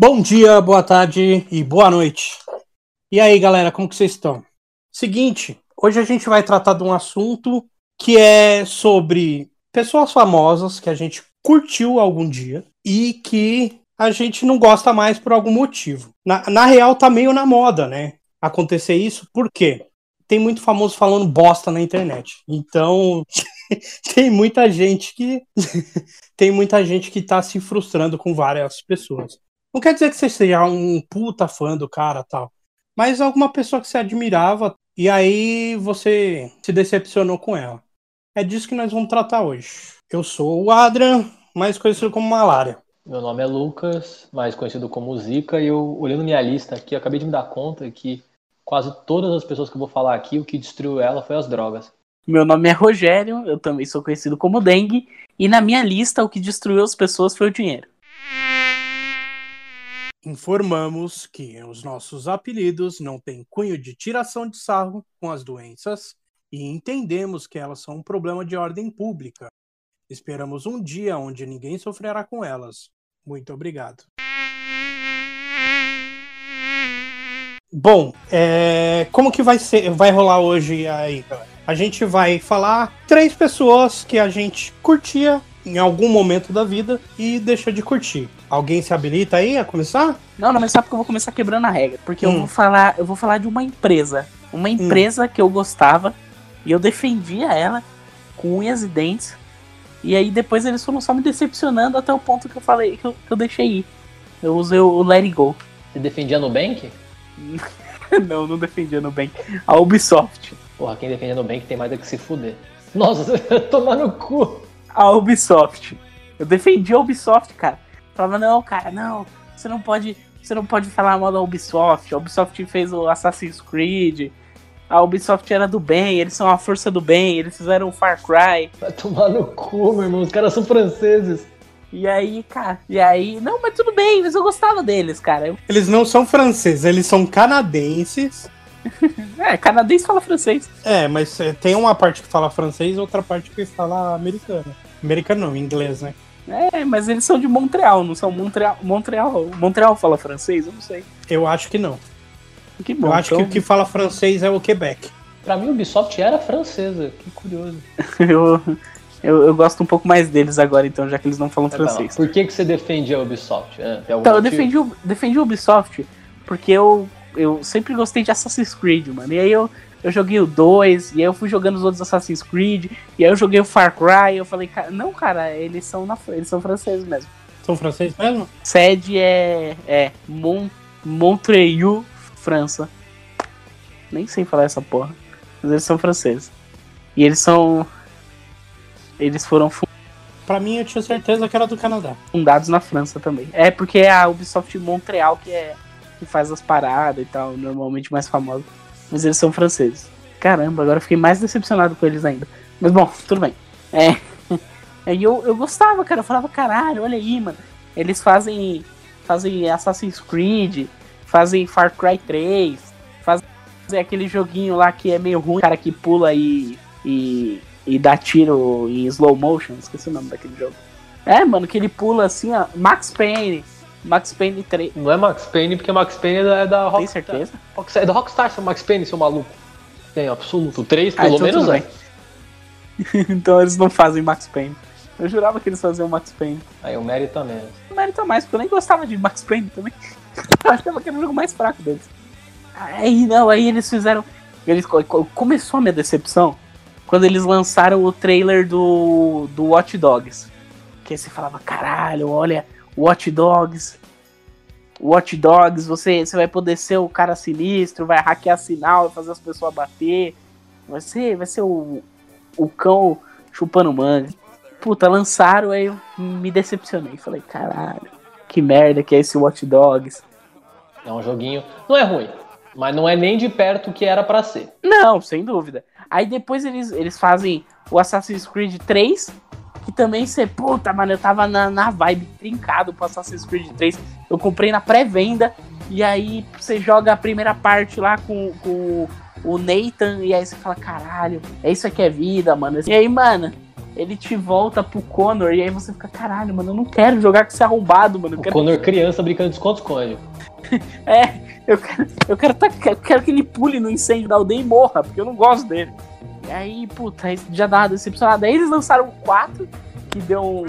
Bom dia, boa tarde e boa noite. E aí, galera, como que vocês estão? Seguinte, hoje a gente vai tratar de um assunto que é sobre pessoas famosas que a gente curtiu algum dia e que a gente não gosta mais por algum motivo. Na, na real, tá meio na moda, né? Acontecer isso, por quê? Tem muito famoso falando bosta na internet. Então, tem muita gente que tem muita gente que tá se frustrando com várias pessoas. Não quer dizer que você seja um puta fã do cara tal, mas alguma pessoa que você admirava e aí você se decepcionou com ela. É disso que nós vamos tratar hoje. Eu sou o Adrian, mais conhecido como Malária. Meu nome é Lucas, mais conhecido como Zika, e eu, olhando minha lista aqui, acabei de me dar conta que quase todas as pessoas que eu vou falar aqui, o que destruiu ela foi as drogas. Meu nome é Rogério, eu também sou conhecido como Dengue, e na minha lista o que destruiu as pessoas foi o dinheiro. Informamos que os nossos apelidos não têm cunho de tiração de sarro com as doenças e entendemos que elas são um problema de ordem pública. Esperamos um dia onde ninguém sofrerá com elas. Muito obrigado. Bom, é, como que vai ser, vai rolar hoje aí? A gente vai falar três pessoas que a gente curtia em algum momento da vida e deixa de curtir. Alguém se habilita aí a começar? Não, não, mas sabe que eu vou começar quebrando a regra, porque hum. eu vou falar, eu vou falar de uma empresa, uma empresa hum. que eu gostava e eu defendia ela com unhas e dentes. E aí depois eles foram só me decepcionando até o ponto que eu falei que eu, que eu deixei ir. Eu usei o Let It Go. Você defendia no Bank? não, não defendia no Bank. A Ubisoft. Porra, quem defende no Nubank tem mais do que se fuder. Nossa, tomar no cu. A Ubisoft. Eu defendi a Ubisoft, cara. Falava, não, cara, não, você não pode. Você não pode falar mal da Ubisoft. A Ubisoft fez o Assassin's Creed. A Ubisoft era do bem, eles são a força do bem, eles fizeram o Far Cry. Vai tomar no cu, meu irmão. Os caras são franceses. E aí, cara, e aí, não, mas tudo bem, mas eu gostava deles, cara. Eles não são franceses, eles são canadenses é, canadense fala francês. É, mas é, tem uma parte que fala francês e outra parte que fala americano. Americano não, inglês, né? É, mas eles são de Montreal, não são Montreal. Montreal, Montreal fala francês? Eu não sei. Eu acho que não. Que bom, eu acho então... que o que fala francês é o Quebec. Pra mim, o Ubisoft era francesa. Que curioso. eu, eu, eu, gosto um pouco mais deles agora, então, já que eles não falam é, francês. Por que, que você defende a Ubisoft? É, então, eu defendi, defendi o Ubisoft porque eu eu sempre gostei de Assassin's Creed, mano. E aí eu, eu joguei o 2, e aí eu fui jogando os outros Assassin's Creed, e aí eu joguei o Far Cry, e eu falei, cara, não, cara, eles são, na, eles são franceses mesmo. São franceses mesmo? Sede é, é Mont, Montreuil, França. Nem sei falar essa porra, mas eles são franceses. E eles são. Eles foram Pra mim, eu tinha certeza que era do Canadá. Fundados na França também. É porque é a Ubisoft Montreal que é que faz as paradas e tal, normalmente mais famosa. Mas eles são franceses. Caramba, agora fiquei mais decepcionado com eles ainda. Mas bom, tudo bem. É. E eu, eu gostava, cara. Eu falava, caralho, olha aí, mano. Eles fazem. Fazem Assassin's Creed, fazem Far Cry 3, fazem aquele joguinho lá que é meio ruim, cara que pula e, e, e dá tiro em slow motion. Esqueci o nome daquele jogo. É, mano, que ele pula assim, ó. Max Payne. Max Payne 3. Não é Max Payne, porque Max Payne é da Rockstar. Tem certeza? É da Rockstar, seu Max Payne, seu maluco. Tem, absoluto. 3, ah, pelo então menos é. então eles não fazem Max Payne. Eu jurava que eles faziam Max Payne. Aí o mérito a menos. O mérito a mais, porque eu nem gostava de Max Payne também. eu achava que era o jogo mais fraco deles. Aí não, aí eles fizeram. Eles, começou a minha decepção quando eles lançaram o trailer do, do Watch Dogs. Que aí você falava, caralho, olha Watch Dogs. Watch Dogs, você, você vai poder ser o cara sinistro, vai hackear sinal, fazer as pessoas bater. Vai ser, vai ser o, o cão chupando manga. Puta, lançaram, aí eu me decepcionei. Falei, caralho, que merda que é esse Watch Dogs. É um joguinho. Não é ruim, mas não é nem de perto o que era para ser. Não, sem dúvida. Aí depois eles, eles fazem o Assassin's Creed 3, que também você, puta, mano, eu tava na, na vibe trincado pro Assassin's Creed 3. Eu comprei na pré-venda. E aí você joga a primeira parte lá com, com o Nathan. E aí você fala, caralho, é isso aqui é vida, mano. E aí, mano, ele te volta pro Connor e aí você fica, caralho, mano, eu não quero jogar com esse arrombado, mano. Quero... Connor criança brincando de esconde-esconde. É, eu quero, eu quero, tá- eu quero que ele pule no incêndio da aldeia e morra, porque eu não gosto dele. Aí, puta, aí já dá uma decepcionada. Aí eles lançaram o 4, que deu um,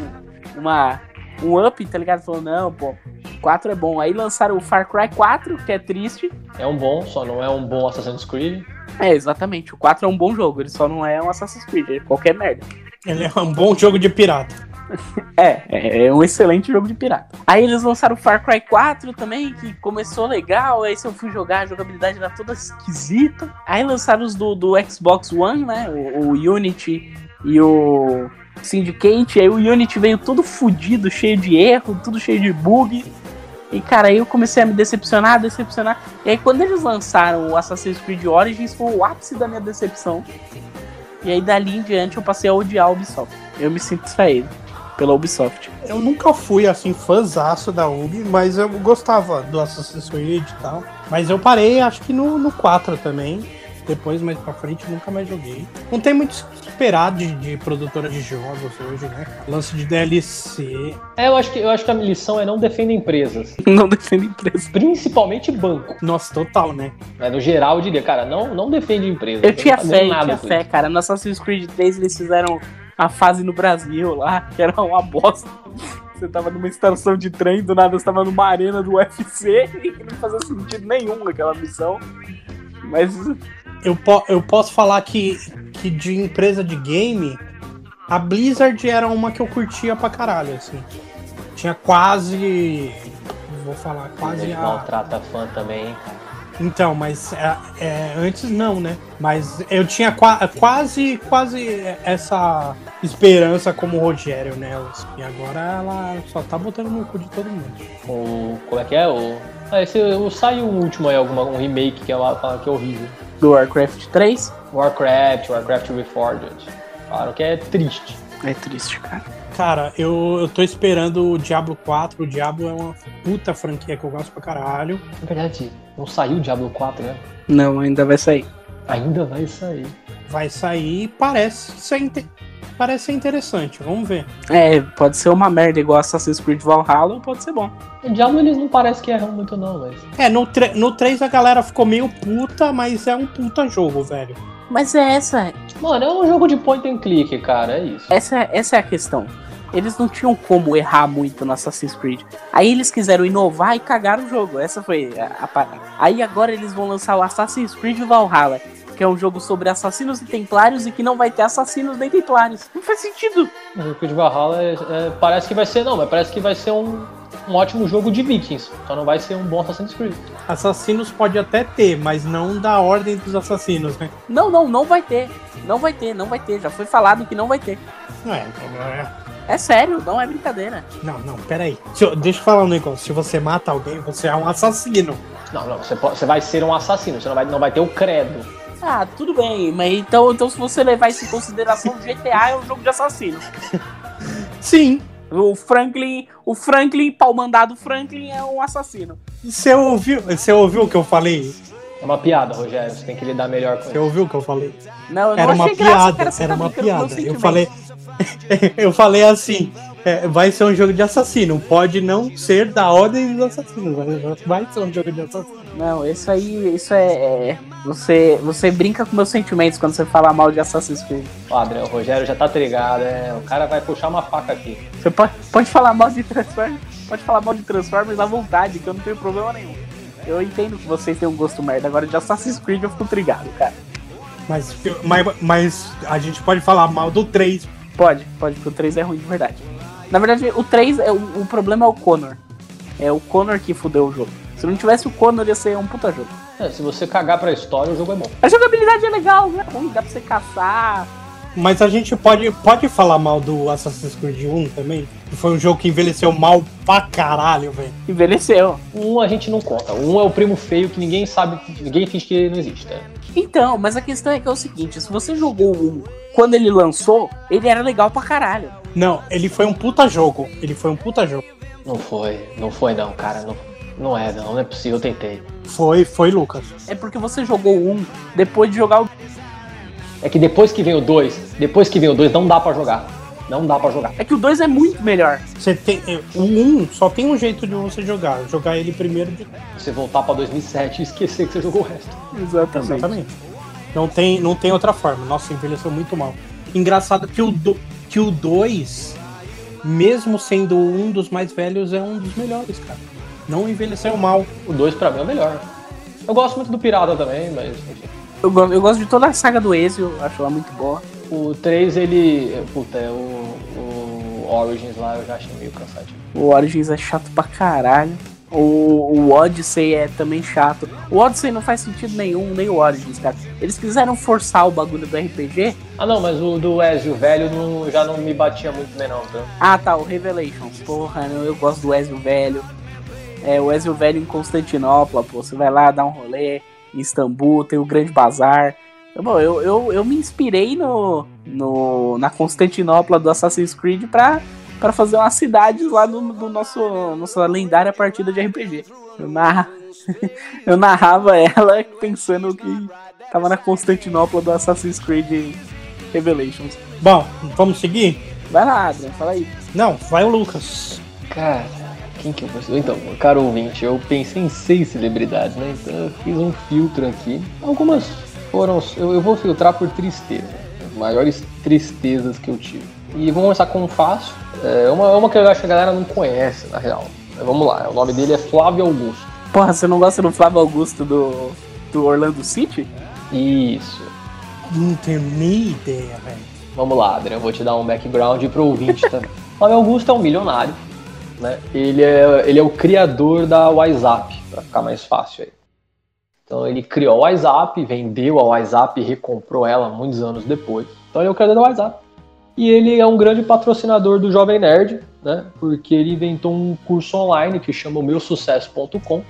uma, um up, tá ligado? Falou, não, pô, 4 é bom. Aí lançaram o Far Cry 4, que é triste. É um bom, só não é um bom Assassin's Creed. É, exatamente. O 4 é um bom jogo, ele só não é um Assassin's Creed, é qualquer merda. Ele é um bom jogo de pirata. É, é, é um excelente jogo de pirata. Aí eles lançaram Far Cry 4 também, que começou legal. Aí se eu fui jogar, a jogabilidade era toda esquisita. Aí lançaram os do, do Xbox One, né? O, o Unity e o Syndicate. Aí o Unity veio todo fudido, cheio de erro, tudo cheio de bug. E cara, aí eu comecei a me decepcionar, decepcionar. E aí quando eles lançaram o Assassin's Creed Origins, foi o ápice da minha decepção. E aí dali em diante eu passei a odiar a Ubisoft. Eu me sinto traído pela Ubisoft. Eu nunca fui assim fãzaço da Ubi, mas eu gostava do Assassin's Creed e tal. Mas eu parei, acho que no, no 4 também. Depois, mais pra frente, nunca mais joguei. Não tem muito o que esperar de, de produtora de jogos hoje, né? Lance de DLC. É, eu acho que, eu acho que a lição é não defenda empresas. Não defendo empresa. Principalmente banco. Nossa, total, né? Né? No geral, eu diria, cara, não, não defende empresa. Eu tinha tá fé, eu nada tinha fé, isso. cara. No Assassin's Creed 3 eles fizeram a fase no Brasil lá, que era uma bosta. Você tava numa estação de trem, do nada você tava numa arena do UFC, e não fazia sentido nenhum aquela missão. Mas Eu, po- eu posso falar que, que de empresa de game, a Blizzard era uma que eu curtia pra caralho, assim. Tinha quase. Vou falar, quase Ele a. maltrata fã também, hein, cara. Então, mas é, é, antes não, né? Mas eu tinha qua- quase, quase essa esperança como o Rogério nelas. E agora ela só tá botando no cu de todo mundo. O, como é que é? O, ah, esse, o, saiu o último aí, alguma, um remake que é, que é horrível. Do Warcraft 3 Warcraft, Warcraft Reforged. Falaram que é triste. é triste, cara. Cara, eu, eu tô esperando o Diablo 4. O Diablo é uma puta franquia que eu gosto pra caralho. Na verdade, não saiu o Diablo 4, né? Não, ainda vai sair. Ainda vai sair. Vai sair e parece ser, parece ser interessante. Vamos ver. É, pode ser uma merda igual Assassin's Creed Valhalla, ou pode ser bom. O Diablo eles não parece que erram muito não, mas... É, no, no 3 a galera ficou meio puta, mas é um puta jogo, velho. Mas é essa, Mano, é um jogo de point and click, cara, é isso. essa, essa é a questão. Eles não tinham como errar muito no Assassin's Creed. Aí eles quiseram inovar e cagaram o jogo. Essa foi a, a parada. Aí agora eles vão lançar o Assassin's Creed Valhalla, que é um jogo sobre assassinos e templários e que não vai ter assassinos nem templários. Não faz sentido. O jogo de Valhalla é- é- parece que vai ser, não, mas parece que vai ser um, um ótimo jogo de Vikings. Só não vai ser um bom Assassin's Creed. Assassinos pode até ter, mas não da ordem dos assassinos, né? Não, não, não vai ter. Não vai ter, não vai ter. Já foi falado que não vai ter. Não é, não é. É sério, não é brincadeira. Não, não, peraí. Se eu- deixa eu falar um negócio. Se você mata alguém, você é um assassino. Não, não, você, pode- você vai ser um assassino, você não vai, não vai ter o credo. Ah, tudo bem, mas então, então se você levar isso em consideração, o GTA é um jogo de assassinos. Sim. O Franklin, o Franklin, pau mandado Franklin é um assassino. Você ouviu, você ouviu o que eu falei? É uma piada, Rogério, você tem que lidar melhor com Você isso. ouviu o que eu falei? Não, eu não Era uma achei graça, piada, você era tá uma piada. Eu falei, eu falei assim, é, vai ser um jogo de assassino. Pode não ser da ordem dos assassinos, mas vai ser um jogo de assassino. Não, isso aí, isso é, é- você, você brinca com meus sentimentos quando você fala mal de Assassin's Creed. Ó, Adriano, o Rogério já tá trigado, é, o cara vai puxar uma faca aqui. Você pode, pode falar mal de Transformers, pode falar mal de Transformers à vontade, que eu não tenho problema nenhum. Eu entendo que vocês têm um gosto merda, agora de Assassin's Creed eu fico trigado, cara. Mas, mas, mas a gente pode falar mal do 3. Pode, pode, porque o 3 é ruim de verdade. Na verdade, o 3, é, o, o problema é o Connor. É o Connor que fudeu o jogo. Se não tivesse o Connor, ia ser um puta jogo. É, se você cagar pra história, o jogo é bom. A jogabilidade é legal, não é ruim, dá pra você caçar. Mas a gente pode, pode falar mal do Assassin's Creed 1 também? Que foi um jogo que envelheceu mal pra caralho, velho. Envelheceu. Um a gente não conta. Um é o primo feio que ninguém sabe, ninguém finge que ele não existe. né? Então, mas a questão é que é o seguinte: se você jogou um quando ele lançou, ele era legal pra caralho. Não, ele foi um puta jogo. Ele foi um puta jogo. Não foi, não foi não, cara. Não, não é, não, não é possível, eu tentei. Foi, foi, Lucas. É porque você jogou um depois de jogar o. É que depois que vem o 2, depois que vem o 2, não dá pra jogar. Não dá pra jogar. É que o 2 é muito melhor. Você tem, é, o 1 só tem um jeito de você jogar. Jogar ele primeiro de. Você voltar pra 2007 e esquecer que você jogou o resto. Exatamente. Exatamente. Não tem, não tem outra forma. Nossa, envelheceu muito mal. Engraçado que o, do, que o 2, mesmo sendo um dos mais velhos, é um dos melhores, cara. Não envelheceu mal. O 2 pra mim é o melhor. Eu gosto muito do Pirata também, mas enfim. Eu, eu gosto de toda a saga do Ezio, acho ela muito boa. O 3, ele. Puta, é o, o Origins lá eu já achei meio cansativo. O Origins é chato pra caralho. O, o Odyssey é também chato. O Odyssey não faz sentido nenhum, nem o Origins, cara. Eles quiseram forçar o bagulho do RPG. Ah não, mas o do Ezio velho não- já não me batia muito bem não, tá? Ah, tá, o Revelations. Porra, eu, eu gosto do Ezio velho. É, o Ezio velho em Constantinopla, pô. Você vai lá dar um rolê em Istambul, tem o Grande Bazar. Bom, eu, eu, eu me inspirei no, no, na Constantinopla do Assassin's Creed pra, pra fazer umas cidades lá do, do nosso nossa lendária partida de RPG. Eu, narra, eu narrava ela pensando que tava na Constantinopla do Assassin's Creed Revelations. Bom, vamos seguir? Vai lá, Adrian, fala aí. Não, vai o Lucas. Cara, quem que eu vou Então, caro ouvinte, eu pensei em seis celebridades, né? Então eu fiz um filtro aqui. Algumas foram. Eu, eu vou filtrar por tristeza. As maiores tristezas que eu tive. E vamos começar com um fácil. É uma, uma que eu acho que a galera não conhece, na real. Mas vamos lá, o nome dele é Flávio Augusto. Porra, você não gosta do Flávio Augusto do, do Orlando City? Isso. Não tenho nem ideia, velho. Vamos lá, Adriano, eu vou te dar um background pro ouvinte também. Flávio Augusto é um milionário, né? Ele é, ele é o criador da WhatsApp, para ficar mais fácil aí. Então ele criou a WhatsApp, vendeu a WhatsApp e recomprou ela muitos anos depois. Então ele é o criador da WhatsApp. E ele é um grande patrocinador do Jovem Nerd, né? Porque ele inventou um curso online que chama meusucesso.com,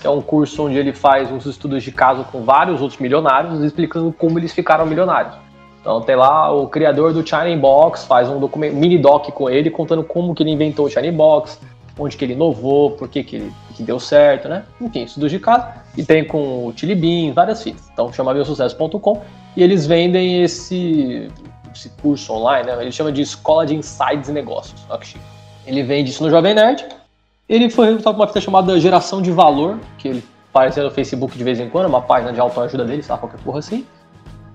que é um curso onde ele faz uns estudos de caso com vários outros milionários, explicando como eles ficaram milionários. Então tem lá o criador do China Box, faz um mini doc com ele, contando como que ele inventou o China Box, onde que ele inovou, por que, que ele que deu certo, né? Enfim, estudos de caso. E tem com o Chili Bean, várias fitas. Então chama meusucesso.com e eles vendem esse, esse curso online, né? Ele chama de Escola de Insights e Negócios. Olha que chique. Ele vende isso no Jovem Nerd. Ele foi resultado com uma fita chamada Geração de Valor, que ele aparecia no Facebook de vez em quando, uma página de autoajuda dele, sabe? Qualquer porra assim.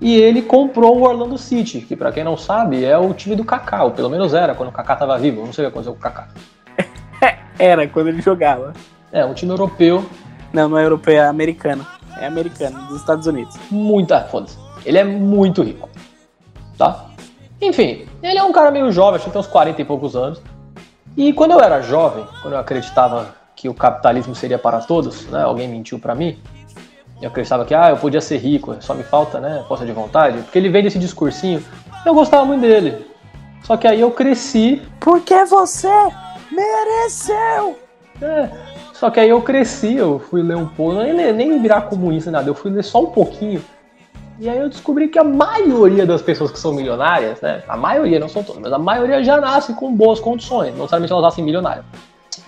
E ele comprou o Orlando City, que pra quem não sabe é o time do Kaká, ou pelo menos era quando o Kaká tava vivo. Não sei o que aconteceu com o Kaká. Era, quando ele jogava. É, um time europeu, Não, não é europeu, é americano. É americano, dos Estados Unidos. muito. Ah, foda-se. Ele é muito rico. Tá? Enfim, ele é um cara meio jovem, acho que tem uns 40 e poucos anos. E quando eu era jovem, quando eu acreditava que o capitalismo seria para todos, né? Alguém mentiu pra mim. Eu acreditava que, ah, eu podia ser rico, só me falta, né, força de vontade. Porque ele vem desse discursinho. Eu gostava muito dele. Só que aí eu cresci Porque você mereceu! É, só que aí eu cresci, eu fui ler um pouco, nem, nem virar comunista nada, eu fui ler só um pouquinho. E aí eu descobri que a maioria das pessoas que são milionárias, né? A maioria, não são todas, mas a maioria já nascem com boas condições. Não necessariamente elas nascem milionárias.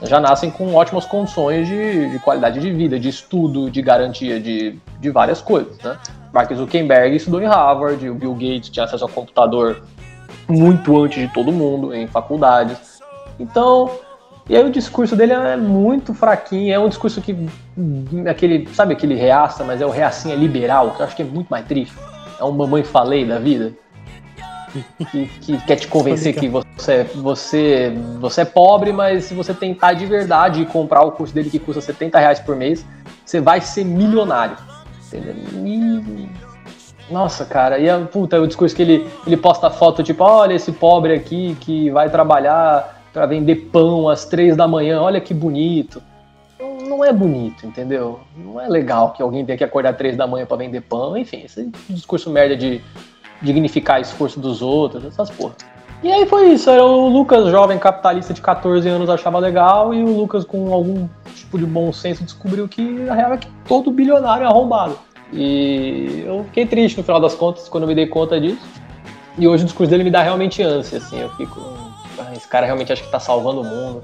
Já nascem com ótimas condições de, de qualidade de vida, de estudo, de garantia de, de várias coisas, né? Mark Zuckerberg estudou em Harvard, o Bill Gates tinha acesso ao computador muito antes de todo mundo, em faculdades. Então, e aí o discurso dele é muito fraquinho, é um discurso que aquele, sabe aquele reaça, mas é o reacinha liberal, que eu acho que é muito mais triste. É um mamãe falei da vida. Que, que quer te convencer que você, você, você é pobre, mas se você tentar de verdade comprar o curso dele que custa 70 reais por mês, você vai ser milionário. Entendeu? E- Nossa, cara, e a, puta, o discurso que ele, ele posta foto, tipo, olha esse pobre aqui que vai trabalhar pra vender pão às três da manhã, olha que bonito. Não, é bonito, entendeu? Não é legal que alguém tenha que acordar às três da manhã pra vender pão, enfim, esse discurso merda de dignificar o esforço dos outros, essas porra. E aí foi isso, era o Lucas, jovem capitalista de 14 anos, achava legal, e o Lucas, com algum tipo de bom senso, descobriu que a real é que todo bilionário é arrombado. E eu fiquei triste no final das contas, quando eu me dei conta disso. E hoje o discurso dele me dá realmente ânsia, assim, eu fico. "Ah, esse cara realmente acha que tá salvando o mundo.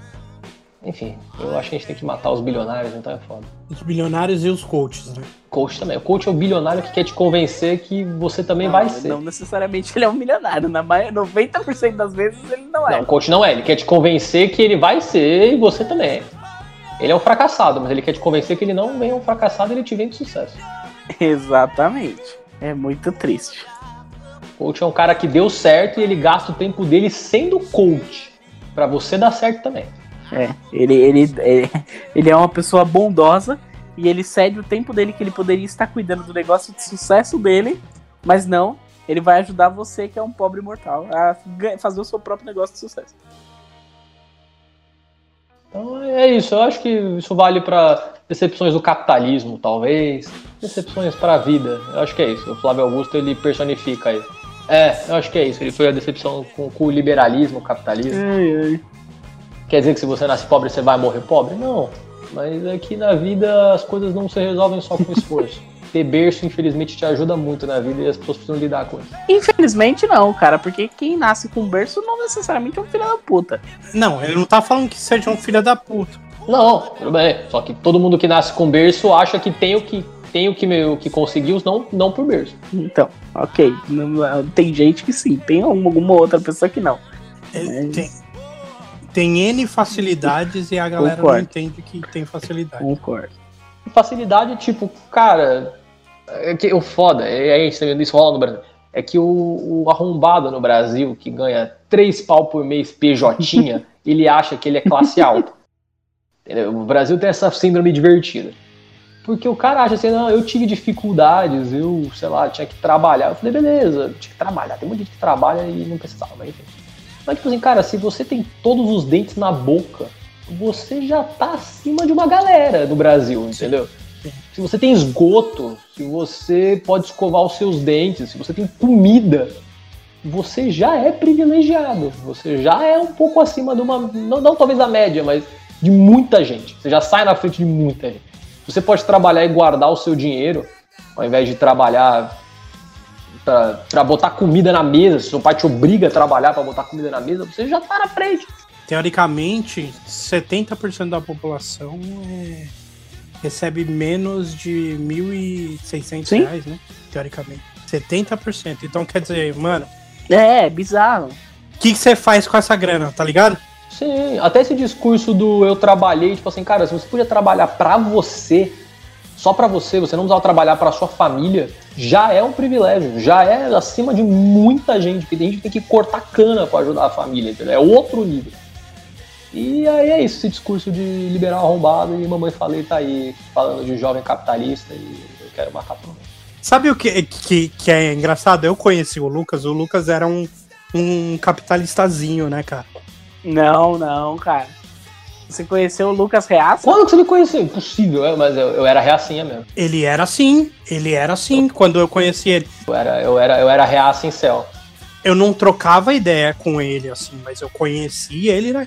Enfim, eu acho que a gente tem que matar os bilionários, então é foda. Os bilionários e os coaches, né? Coach também. O coach é o bilionário que quer te convencer que você também vai ser. Não necessariamente ele é um milionário. Na maioria, 90% das vezes ele não é. Não, o coach não é. Ele quer te convencer que ele vai ser e você também. Ele é um fracassado, mas ele quer te convencer que ele não é um fracassado e ele te vem de sucesso. Exatamente. É muito triste. Coach é um cara que deu certo e ele gasta o tempo dele sendo coach. Pra você dar certo também. É, ele, ele, ele, ele é uma pessoa bondosa e ele cede o tempo dele que ele poderia estar cuidando do negócio de sucesso dele, mas não, ele vai ajudar você, que é um pobre mortal, a fazer o seu próprio negócio de sucesso. Então é isso. Eu acho que isso vale pra decepções do capitalismo, talvez. Decepções pra vida. Eu acho que é isso. O Flávio Augusto ele personifica isso. É, eu acho que é isso. Ele foi a decepção com, com o liberalismo, o capitalismo. Quer dizer que se você nasce pobre você vai morrer pobre? Não. Mas aqui na vida as coisas não se resolvem só com esforço. Ter berço, infelizmente, te ajuda muito na vida e as pessoas precisam lidar com isso. Infelizmente não, cara, porque quem nasce com berço não necessariamente é um filho da puta. Não, ele não tá falando que seja um filho da puta. Não, tudo bem. Só que todo mundo que nasce com berço acha que tem o que, tem o que, o que conseguiu, não, não por berço. Então, ok. Não- tem gente que sim, tem alguma outra pessoa que não. Ele tem, tem N facilidades e a galera não Concordo. entende que tem facilidade. Concordo. Facilidade, tipo, cara. É que o foda, é, é isso, isso rola no Brasil. É que o, o arrombado no Brasil, que ganha 3 pau por mês PJ, ele acha que ele é classe alta. Entendeu? O Brasil tem essa síndrome divertida. Porque o cara acha assim, não, eu tive dificuldades, eu, sei lá, tinha que trabalhar. Eu falei, beleza, tinha que trabalhar. Tem muita gente que trabalha e não precisava, mas enfim. Mas, tipo assim, cara, se você tem todos os dentes na boca, você já tá acima de uma galera do Brasil, entendeu? Se você tem esgoto, se você pode escovar os seus dentes, se você tem comida, você já é privilegiado. Você já é um pouco acima de uma. Não, não talvez da média, mas de muita gente. Você já sai na frente de muita gente. Você pode trabalhar e guardar o seu dinheiro, ao invés de trabalhar pra, pra botar comida na mesa. Se seu pai te obriga a trabalhar pra botar comida na mesa, você já tá na frente. Teoricamente, 70% da população é, recebe menos de 1.600 Sim. reais, né? Teoricamente. 70%. Então quer dizer, mano, É, bizarro. o que você faz com essa grana, tá ligado? Sim, até esse discurso do eu trabalhei, tipo assim, cara, se você podia trabalhar pra você, só pra você, você não precisava trabalhar pra sua família, já é um privilégio, já é acima de muita gente, porque tem gente tem que cortar cana pra ajudar a família, entendeu? É outro nível. E aí é isso, esse discurso de liberal arrombado e mamãe falei tá aí falando de jovem capitalista e eu quero matar todo mundo. Sabe o que, que, que é engraçado? Eu conheci o Lucas, o Lucas era um, um capitalistazinho, né, cara? Não, não, cara. Você conheceu o Lucas Reaça? Quando que você me conheceu? Impossível, é, mas eu, eu era reacinha mesmo. Ele era assim, ele era assim quando eu conheci ele. Eu era, eu era, eu era reaça em céu. Eu não trocava ideia com ele, assim, mas eu conheci ele né,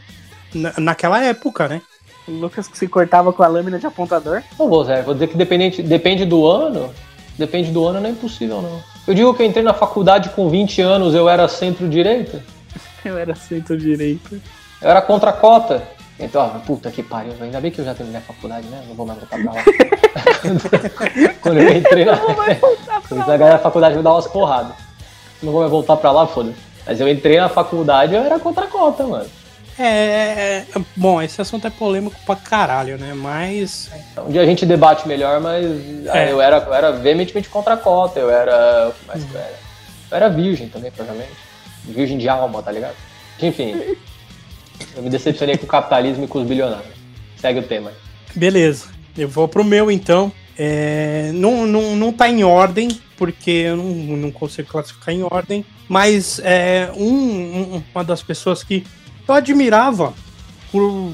na, naquela época, né? O Lucas que se cortava com a lâmina de apontador? Não vou, Zé. Vou dizer que dependente, depende do ano. Depende do ano, não é impossível, não. Eu digo que eu entrei na faculdade com 20 anos, eu era centro-direita. Eu era centro-direita. Eu era contra a cota. Então, ó, puta que pariu. Ainda bem que eu já terminei a faculdade, né? Não vou mais voltar pra lá. Quando eu entrei na. Quando a galera da faculdade me dá umas porradas. Não vou mais voltar pra lá, foda-se. Mas eu entrei na faculdade eu era contra a cota, mano. É, é, é, bom, esse assunto é polêmico pra caralho, né? Mas Um dia a gente debate melhor, mas ah, É. eu, era, eu era veementemente contra a cota, eu era. O que mais que eu era? Eu era virgem também, provavelmente. Virgem de alma, tá ligado? Enfim. Eu me decepcionei com o capitalismo e com os bilionários. Segue o tema. beleza. Eu vou pro meu então. É, não, não, não tá em ordem, porque eu não, não consigo classificar em ordem. Mas é um- um- uma das pessoas que eu admirava por,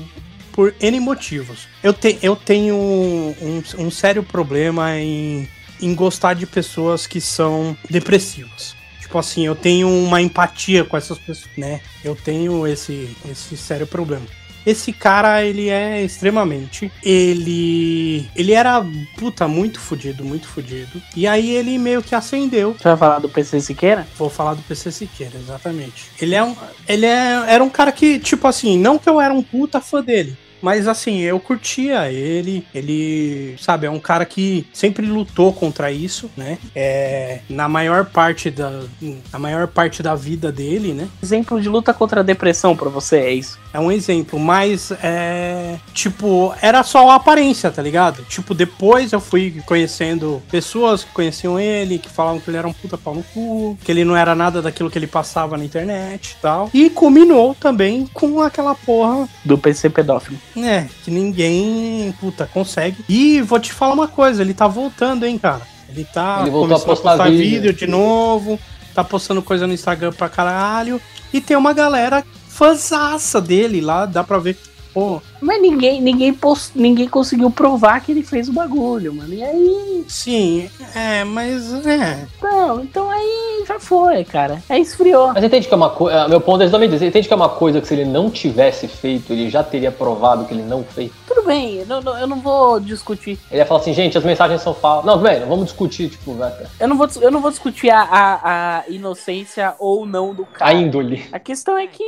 por N motivos. Eu, te, eu tenho um, um sério problema em, em gostar de pessoas que são depressivas. Tipo assim, eu tenho uma empatia com essas pessoas, né? Eu tenho esse, esse sério problema. Esse cara, ele é extremamente. Ele. Ele era, puta, muito fudido, muito fudido. E aí ele meio que acendeu. Você vai falar do PC Siqueira? Vou falar do PC Siqueira, exatamente. Ele é um. Ele é, era um cara que, tipo assim, não que eu era um puta fã dele. Mas assim, eu curtia ele. Ele, sabe, é um cara que sempre lutou contra isso, né? É, na maior parte da na maior parte da vida dele, né? Exemplo de luta contra a depressão pra você, é isso. É um exemplo, mas é. Tipo, era só a aparência, tá ligado? Tipo, depois eu fui conhecendo pessoas que conheciam ele, que falavam que ele era um puta pau no cu, que ele não era nada daquilo que ele passava na internet e tal. E culminou também com aquela porra. Do PC pedófilo. É, que ninguém, puta, consegue. E vou te falar uma coisa, ele tá voltando, hein, cara. Ele tá Ele voltou a começando postar vídeo. vídeo de novo, tá postando coisa no Instagram pra caralho. E tem uma galera fãzaça dele lá, dá pra ver. Pô, Mas ninguém, ninguém, post... ninguém conseguiu provar que ele fez o bagulho, mano. E aí? sim, é, mas é. Não, então aí já foi, cara. Aí esfriou. Mas entende que é uma coisa. Meu ponto é exatamente esse. Entende que é uma coisa que se ele não tivesse feito, ele já teria provado que ele não fez. Tudo bem, eu não, eu não vou discutir. Ele ia falar assim, gente, as mensagens são falsas. Não, velho, vamos discutir, tipo, vai, Eu não vou, eu não vou discutir a, a, a inocência ou não do a cara. índole. A questão é que,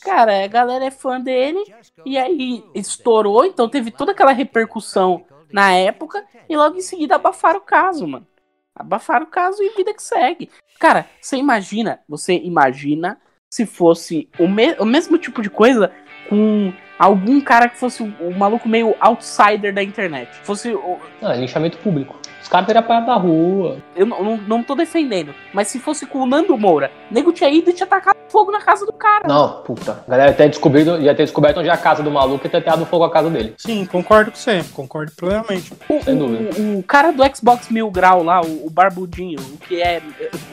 cara, a galera é fã dele e aí estourou, então teve toda aquela repercussão na época e logo em seguida abafaram o caso, mano. Abafaram o caso e vida que segue. Cara, você imagina, você imagina se fosse o, me- o mesmo tipo de coisa com algum cara que fosse um, maluco meio outsider da internet. Fosse o- Ah, linchamento público. Os caras teriam apanhado da rua. eu não, não, não tô defendendo, mas se fosse com o Nando Moura, nego tinha ido e tinha tacado fogo na casa do cara. Não, puta. A galera ia ter descobrido, ia ter descoberto onde é a casa do maluco e ter dado fogo à casa dele. Sim, concordo com você, concordo plenamente. O, Sem o- dúvida. o- o cara do Xbox Mil Grau lá, o, o barbudinho, o que é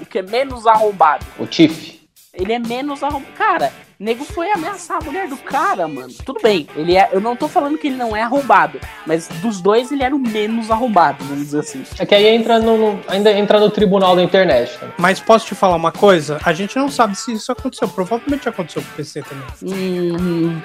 o que é menos arrombado. O Tiff. Ele é menos arrombado. Cara, nego foi ameaçar a mulher do cara, mano. Tudo bem, ele é, eu não tô falando que ele não é arrombado, mas dos dois ele era o menos arrombado, vamos dizer assim. É que aí entra no, no- ainda entra no tribunal da internet. Né? Mas posso te falar uma coisa? A gente não sabe se isso aconteceu. Provavelmente aconteceu com o PC também. Hum,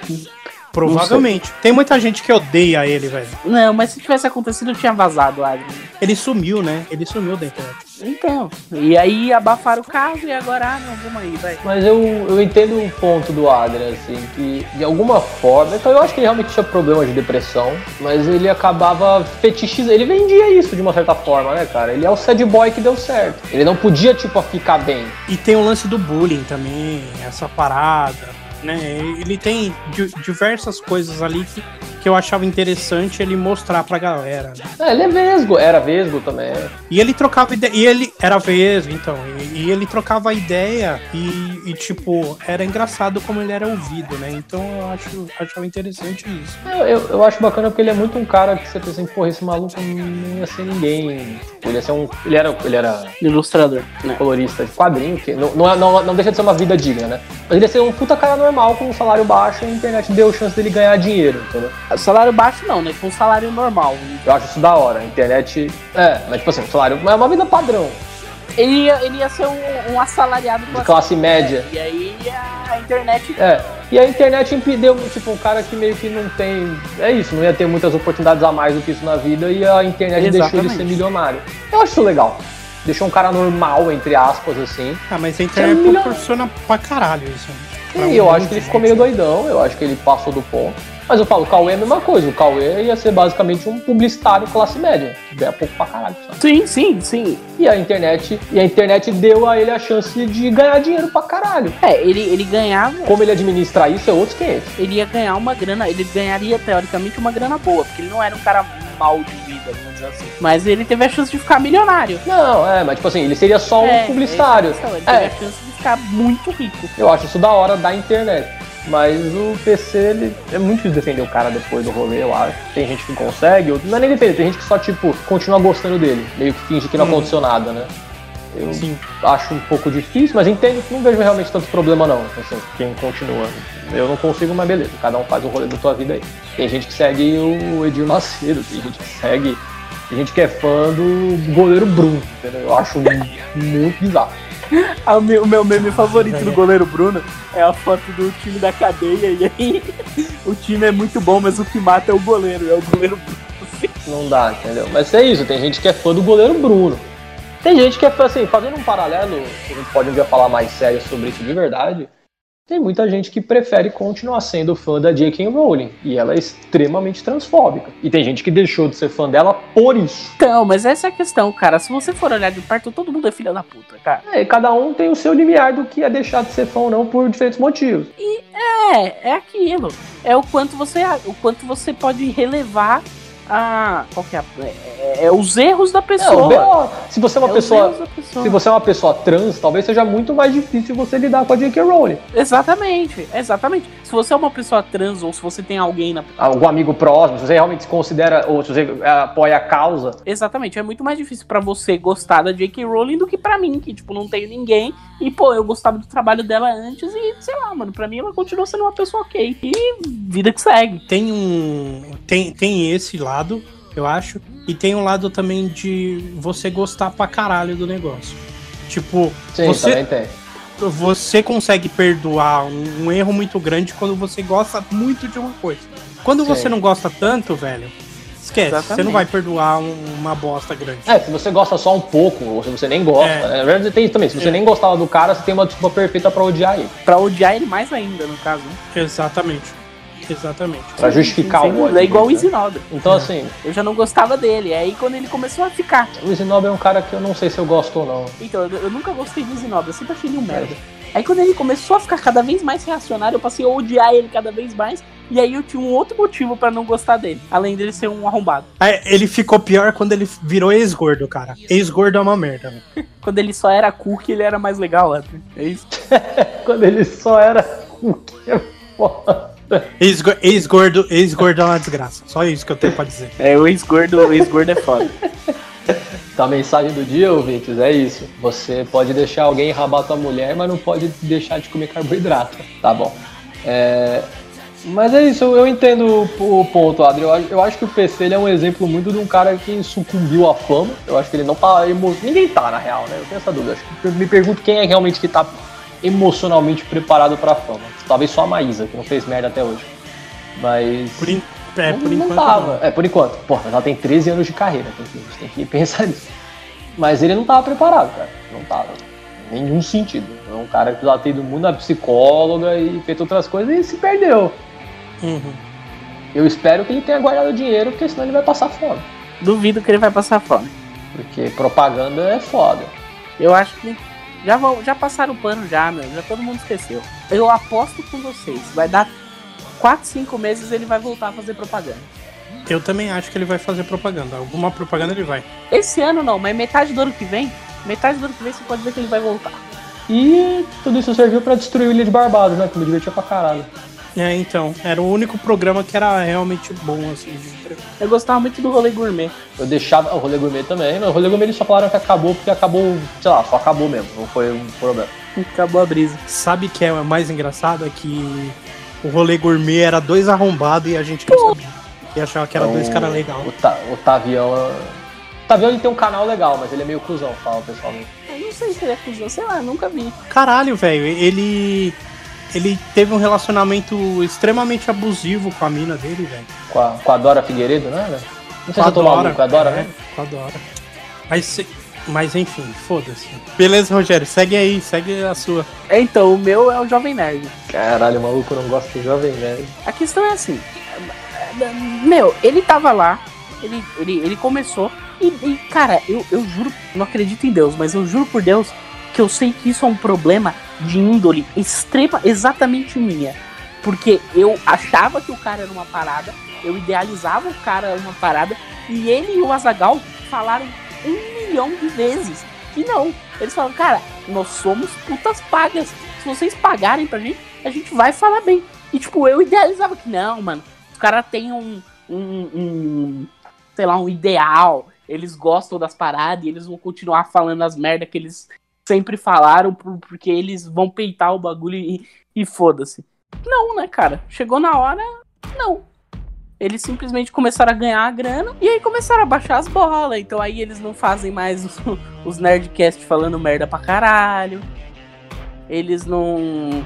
Provavelmente. Tem muita gente que odeia ele, velho. não, mas se tivesse acontecido, tinha vazado, Adrian. Ele sumiu, né? Ele sumiu da internet. Então, e aí abafaram o caso e agora, ah, não, vamos aí, vai. Mas eu, eu entendo o ponto do Adrian, assim, que de alguma forma. Então eu acho que ele realmente tinha problema de depressão, mas ele acabava fetichizando. Ele vendia isso de uma certa forma, né, cara? Ele é o sad boy que deu certo. Ele não podia, tipo, ficar bem. E tem o lance do bullying também, essa parada, né? Ele tem di- diversas coisas ali que, que eu achava interessante ele mostrar pra galera. né? É, ele é vesgo, era vesgo também. E ele trocava ideia, e ele era vesgo, então, e, e ele trocava ideia e, e, tipo, era engraçado como ele era ouvido, né? Então eu acho, achava interessante isso. Eu, eu, eu acho bacana porque ele é muito um cara que você pensa assim, porra, esse maluco não ia ser ninguém. Tipo, ele ia ser um. Ele era, ele era Ilustrador, né? colorista de quadrinho, que não, não, é- não, não deixa de ser uma vida digna, né? Mas ele ia ser um puta cara normal com um salário baixo e a internet deu chance dele ganhar dinheiro, entendeu? Salário baixo não, né? Com salário normal. Eu acho isso da hora. A internet. É, mas tipo assim, o salário. É uma vida padrão. Ele ia, ele ia ser um, um assalariado De classe média. E aí a internet. É. E a internet impediu, tipo, um cara que meio que não tem. É isso, não ia ter muitas oportunidades a mais do que isso na vida e a internet deixou ele Exatamente. ser milionário. Eu acho isso legal. Deixou um cara normal, entre aspas, assim. Ah, mas a internet milhão- proporciona pra caralho isso. né? Pra E eu um acho que ele ficou meio doidão, eu acho que ele passou do ponto. Mas eu falo, o Cauê é a mesma coisa. O Cauê ia ser basicamente um publicitário classe média. que Ganha pouco pra caralho, sabe? Sim, sim, sim. E a internet, e a internet deu a ele a chance de ganhar dinheiro pra caralho. É, ele, ele ganhava. Como ele administra isso é outros 500. Ele ia ganhar uma grana. Ele ganharia, teoricamente, uma grana boa. Porque ele não era um cara mal de vida, vamos dizer assim. Mas ele teve a chance de ficar milionário. Não, é, mas tipo assim, ele seria só um É, publicitário. é Ele É. teve a chance de ficar muito rico. Eu acho isso da hora da internet. Mas o PC, ele é muito difícil defender o cara depois do rolê, eu acho. Tem gente que consegue, outro- não é nem defender, tem gente que só, tipo, continua gostando dele. Meio que finge que não Uhum. aconteceu nada, né? Eu Sim. acho um pouco difícil, mas entendo que não vejo realmente tanto problema não. Assim, quem continua. Eu não consigo, mas beleza, cada um faz o rolê da tua vida aí. Tem gente que segue o Edir Macedo, tem gente que segue. Tem gente que é fã do goleiro Bruno, entendeu? Eu acho muito bizarro. O meu, meme favorito do goleiro Bruno é a foto do time da cadeia. E aí o time é muito bom, mas o que mata é o goleiro. É o goleiro Bruno. Não dá, entendeu? Mas é isso, tem gente que é fã do goleiro Bruno. Tem gente que é fã, assim, fazendo um paralelo, a gente pode um dia falar mais sério sobre isso de verdade. Tem muita gente que prefere continuar sendo fã da J.K. Rowling. E ela é extremamente transfóbica. E tem gente que deixou de ser fã dela por isso. Então, mas essa é a questão, cara. Se você for olhar de perto, todo mundo é filha da puta, cara. É, e cada um tem o seu limiar do que é deixar de ser fã ou não por diferentes motivos. É, é aquilo. É o quanto você, o quanto você pode relevar a. Qual que é, a, é, é os erros da É, pessoa. se você é uma É pessoa. pessoa. Se você é uma pessoa trans, talvez seja muito mais difícil você lidar com a J.K. Rowling. Exatamente, exatamente. Se você é uma pessoa trans ou se você tem alguém na. Algum amigo próximo, se você realmente se considera, ou se você é, apoia a causa. Exatamente, é muito mais difícil pra você gostar da J.K. Rowling do que pra mim, que, tipo, não tenho ninguém. E, pô, eu gostava do trabalho dela antes e, sei lá, mano, pra mim ela continua sendo uma pessoa ok. E vida que segue. Tem um. Tem, tem esse lado, eu acho. E tem um lado também de você gostar pra caralho do negócio. Tipo, Sim, Você- também tem. Você consegue perdoar um, um erro muito grande quando você gosta muito de uma coisa. Quando Sim. você não gosta tanto, velho, esquece. Você Exatamente. não vai perdoar um- uma bosta grande. É, se você gosta só um pouco, ou se você nem gosta. É. né? Na verdade, tem isso também. Se você É. nem gostava do cara, você tem uma desculpa perfeita pra odiar ele. Pra odiar ele mais ainda, no caso. Né? Exatamente. Exatamente. Pra justificar Sem o dúvida. ódio. É igual o né? Isinobre. Então, assim, Eu já não gostava dele. Aí quando ele começou a ficar. o Isinobre é um cara que eu não sei se eu gosto ou não. Então, eu, eu nunca gostei do Isinobre, eu sempre achei ele um merda. Aí quando ele começou a ficar cada vez mais reacionário, eu passei a odiar ele cada vez mais. E aí eu tinha um outro motivo pra não gostar dele. Além dele ser um arrombado. É, ele ficou pior quando ele virou ex-gordo, cara. Ex-gordo é uma merda. Quando ele só era cookie, ele era mais legal, né? É isso. Quando ele só era. O que é foda. Ex-go- Ex-gordo ex-gordo é uma desgraça. Só isso que eu tenho pra dizer. É, o ex-gordo, o ex-gordo é foda. Então a mensagem do dia, ouvintes, é isso. Você pode deixar alguém rabar tua mulher, mas não pode deixar de comer carboidrato. Tá bom. É, Mas é isso, eu entendo o ponto, Adri. Eu acho, que o PC ele é um exemplo muito de um cara que sucumbiu à fama. Eu acho que ele não tá. Ninguém tá, na real, né? Eu tenho essa dúvida. Eu me pergunto quem é realmente que tá emocionalmente preparado pra fama. Talvez só a Maísa, que não fez merda até hoje. Mas. Por, in- é, não, por não enquanto. tava. não. É, por enquanto. Porra, mas ela tem 13 anos de carreira. Tem que, a gente tem que pensar nisso. Mas ele não tava preparado, cara. Não tava. Em nenhum sentido. É um cara que já tem do mundo na psicóloga e fez outras coisas e se perdeu. Uhum. Eu espero que ele tenha guardado dinheiro, porque senão ele vai passar fome. Duvido que ele vai passar fome. Porque propaganda é foda. Eu acho que já, vão, já passaram o pano já, meu. Já todo mundo esqueceu. Eu aposto com vocês. Vai dar 4, 5 meses ele vai voltar a fazer propaganda. Eu também acho que ele vai fazer propaganda. Alguma propaganda ele vai. Esse ano não, mas metade do ano que vem, metade do ano que vem você pode ver que ele vai voltar. E tudo isso serviu pra destruir o Ilha de Barbados, né? Que me divertia pra caralho. É, então. Era o único programa que era realmente bom, assim. Eu gostava muito do rolê gourmet. Eu deixava o rolê gourmet também. No rolê gourmet eles só falaram que acabou porque acabou, sei lá, só acabou mesmo. Não foi um problema. Acabou a brisa. Sabe que é o mais engraçado? É que o rolê gourmet era dois arrombados e a gente não sabia. E achava que era dois caras legais. O, Ta- o Tavião. O Tavião ele tem um canal legal, mas ele é meio cuzão, fala pessoalmente. Eu não sei se ele é cuzão, sei lá, nunca vi. Caralho, velho. Ele. Ele teve um relacionamento extremamente abusivo com a mina dele, velho. Com a, com a Dora Figueiredo, né, velho? Não sei se eu tô Dora, maluco, com a Dora, é, né? Com a Dora. Mas, se- mas enfim, foda-se. Beleza, Rogério, segue aí, segue a sua. É, então, o meu é o Jovem Nerd. Caralho, o maluco não gosta de jovem velho. A questão é assim, meu, ele tava lá, ele, ele, ele começou, e, e, cara, eu, eu juro, não acredito em Deus, mas eu juro por Deus que eu sei que isso é um problema de índole extrema, exatamente minha. Porque eu achava que o cara era uma parada, eu idealizava o cara uma parada, e ele e o Azagal falaram um milhão de vezes que não. Eles falaram, cara, nós somos putas pagas. Se vocês pagarem pra gente, a gente vai falar bem. E tipo, eu idealizava que não, mano. Os caras têm um, um, um, sei lá, um ideal. Eles gostam das paradas e eles vão continuar falando as merdas que eles sempre falaram por- porque eles vão peitar o bagulho e, e foda-se. Não, né, cara? Chegou na hora, não. Eles simplesmente começaram a ganhar a grana e aí começaram a baixar as bolas. Então aí eles não fazem mais os, os Nerdcast falando merda pra caralho. Eles não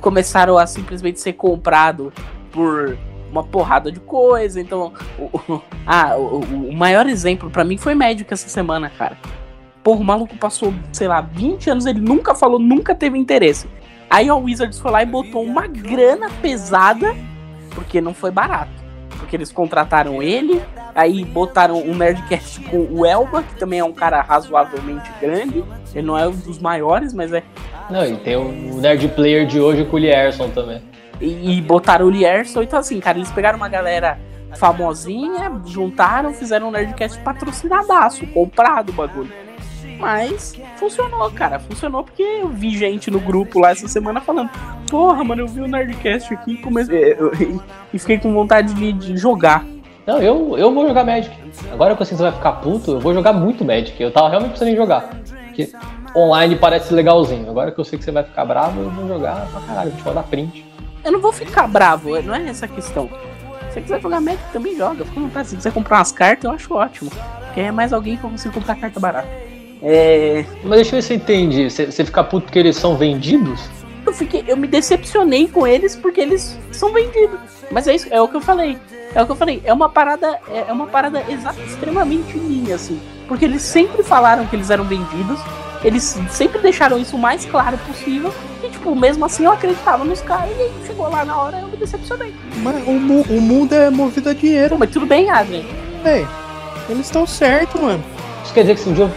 começaram a simplesmente ser comprado por uma porrada de coisa. Então, o, o- ah, o, o maior exemplo pra mim foi médico essa semana, cara. Porra, o maluco passou, sei lá, 20 anos, ele nunca falou, nunca teve interesse. Aí a Wizards foi lá e botou uma grana pesada, porque não foi barato. Porque eles contrataram ele, aí botaram um Nerdcast com o Elba, que também é um cara razoavelmente grande. Ele não é um dos maiores, mas é. Não, e tem o Nerd Player de hoje com o Lierson também. E, e botaram o Lierson, então assim, cara, eles pegaram uma galera famosinha, juntaram, fizeram um Nerdcast patrocinadaço, comprado o bagulho. Mas funcionou, cara. Funcionou porque eu vi gente no grupo lá essa semana falando: Porra, mano, eu vi o Nerdcast aqui e comecei. E fiquei com vontade de, de, jogar. Não, eu, eu vou jogar Magic. Agora que você vai ficar puto, eu vou jogar muito Magic. Eu tava realmente precisando jogar. Porque online parece legalzinho. Agora que eu sei que você vai ficar bravo, eu vou jogar pra caralho. Vou te mandar print. Eu não vou ficar bravo, não é essa a questão. Se você quiser jogar Magic, também joga. Se quiser comprar umas cartas, eu acho ótimo. Porque é mais alguém que eu consigo comprar carta barata. É... Mas deixa eu ver se você entende. Você, você fica puto porque eles são vendidos? Eu, fiquei, eu me decepcionei com eles porque eles são vendidos. Mas é isso, é o que eu falei. É o que eu falei. É uma parada, é, é uma parada exata, extremamente minha, assim. Porque eles sempre falaram que eles eram vendidos. Eles sempre deixaram isso o mais claro possível. E, tipo, mesmo assim eu acreditava nos caras. E aí chegou lá na hora eu me decepcionei. Mas o, o mundo é movido a dinheiro. Pô, mas tudo bem, Adrian. É, eles estão certos, mano. Isso quer dizer que se um dia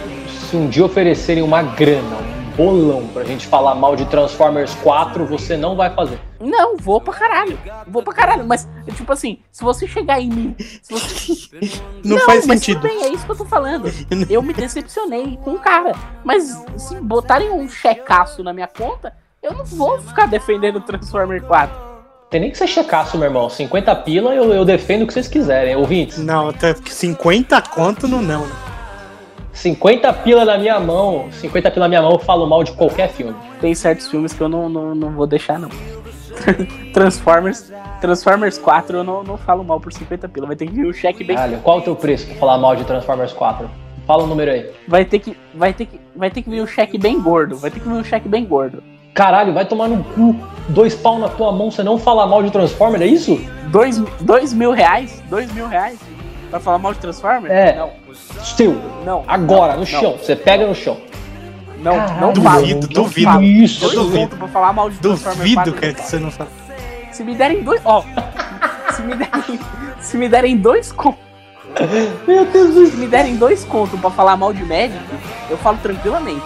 se um dia oferecerem uma grana, um bolão pra gente falar mal de Transformers 4, você não vai fazer. Não, vou pra caralho. Vou pra caralho. Mas, tipo assim, se você chegar em mim. Você... Não, não, faz sentido. Bem, é isso que eu tô falando. Eu me decepcionei com o cara. Mas se botarem um checaço na minha conta, eu não vou ficar defendendo o Transformer 4. Tem nem que ser checaço, meu irmão. 50 pila eu, eu defendo o que vocês quiserem, ouvintes. Não, até 50 conto não, não. 50 pila na minha mão, 50 pila na minha mão, eu falo mal de qualquer filme. Tem certos filmes que eu não, não, não vou deixar, não. Transformers, Transformers 4 eu não, não falo mal por 50 pila, vai ter que vir o cheque bem. Caralho, qual é o teu preço pra falar mal de Transformers 4? Fala o número aí. Vai ter que, vai ter que, vai ter que vir um cheque bem gordo, vai ter que vir um cheque bem gordo. Caralho, vai tomar no cu. Dois pau na tua mão, você não fala mal de Transformers, é isso? Dois, dois mil reais? Dois mil reais? Pra falar mal de Transformers? É. Não. Seu. Não. Agora, não, no chão. Não. Você pega no chão. Não, Caralho, não duvido, falo. Duvido, duvido. Isso. Eu duvido. pra falar mal de Transformers Duvido que, que você não fala. Se me derem dois... Ó. se, me derem, se me derem dois contos... Meu Deus Se me derem dois contos pra falar mal de médico, eu falo tranquilamente.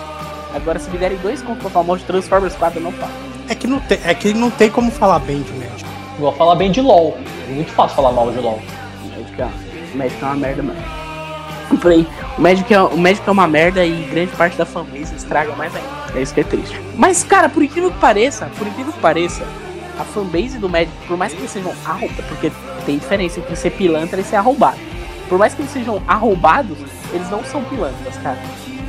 Agora, se me derem dois contos pra falar mal de Transformers 4, eu não falo. É que não tem, é que não tem como falar bem de médico. Vou falar bem de LOL. É muito fácil falar mal de LOL. Médico é o Magic é uma merda, mano. Comprei. O Magic, é, o Magic é uma merda e grande parte da fanbase estraga mais ainda. É isso que é triste. Mas, cara, por incrível que pareça, por incrível que pareça, a fanbase do Magic, por mais que eles sejam arrombados, porque tem diferença entre ser pilantra e ser arrombado. Por mais que eles sejam arrombados, eles não são pilantras, cara.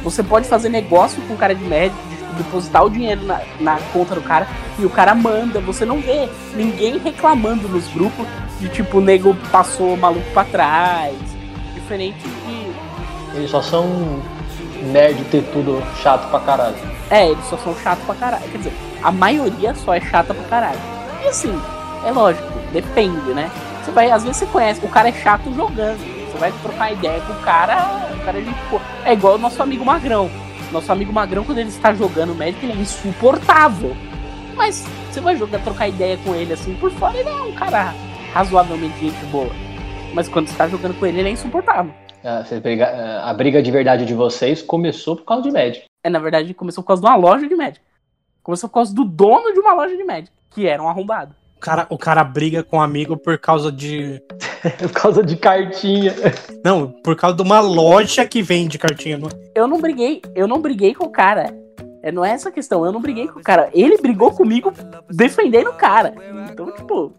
Você pode fazer negócio com o cara de de depositar o dinheiro na, na conta do cara e o cara manda. Você não vê ninguém reclamando nos grupos de tipo, o nego passou o maluco pra trás. Diferente de. Eles só são nerd ter tudo chato pra caralho. É, eles só são chato pra caralho. Quer dizer, a maioria só é chata pra caralho. E assim, é lógico, depende, né? Você vai, às vezes você conhece, o cara é chato jogando. Você vai trocar ideia com o cara, o cara é gente, é igual o nosso amigo Magrão. Nosso amigo Magrão, quando ele está jogando médico, ele é insuportável. Mas você vai jogar, trocar ideia com ele assim por fora, ele é um cara razoavelmente gente boa. Mas quando você tá jogando com ele, ele é insuportável. Ah, a briga de verdade de vocês começou por causa de Magic. É, na verdade, começou por causa de uma loja de Magic. Começou por causa do dono de uma loja de Magic, que era um arrombado. O cara, o cara briga com um amigo por causa de. por causa de cartinha. Não, por causa de uma loja que vende cartinha. Não... Eu não briguei, eu não briguei com o cara. É, não é essa questão, eu não briguei com o cara. Ele brigou comigo defendendo o cara. Então, tipo,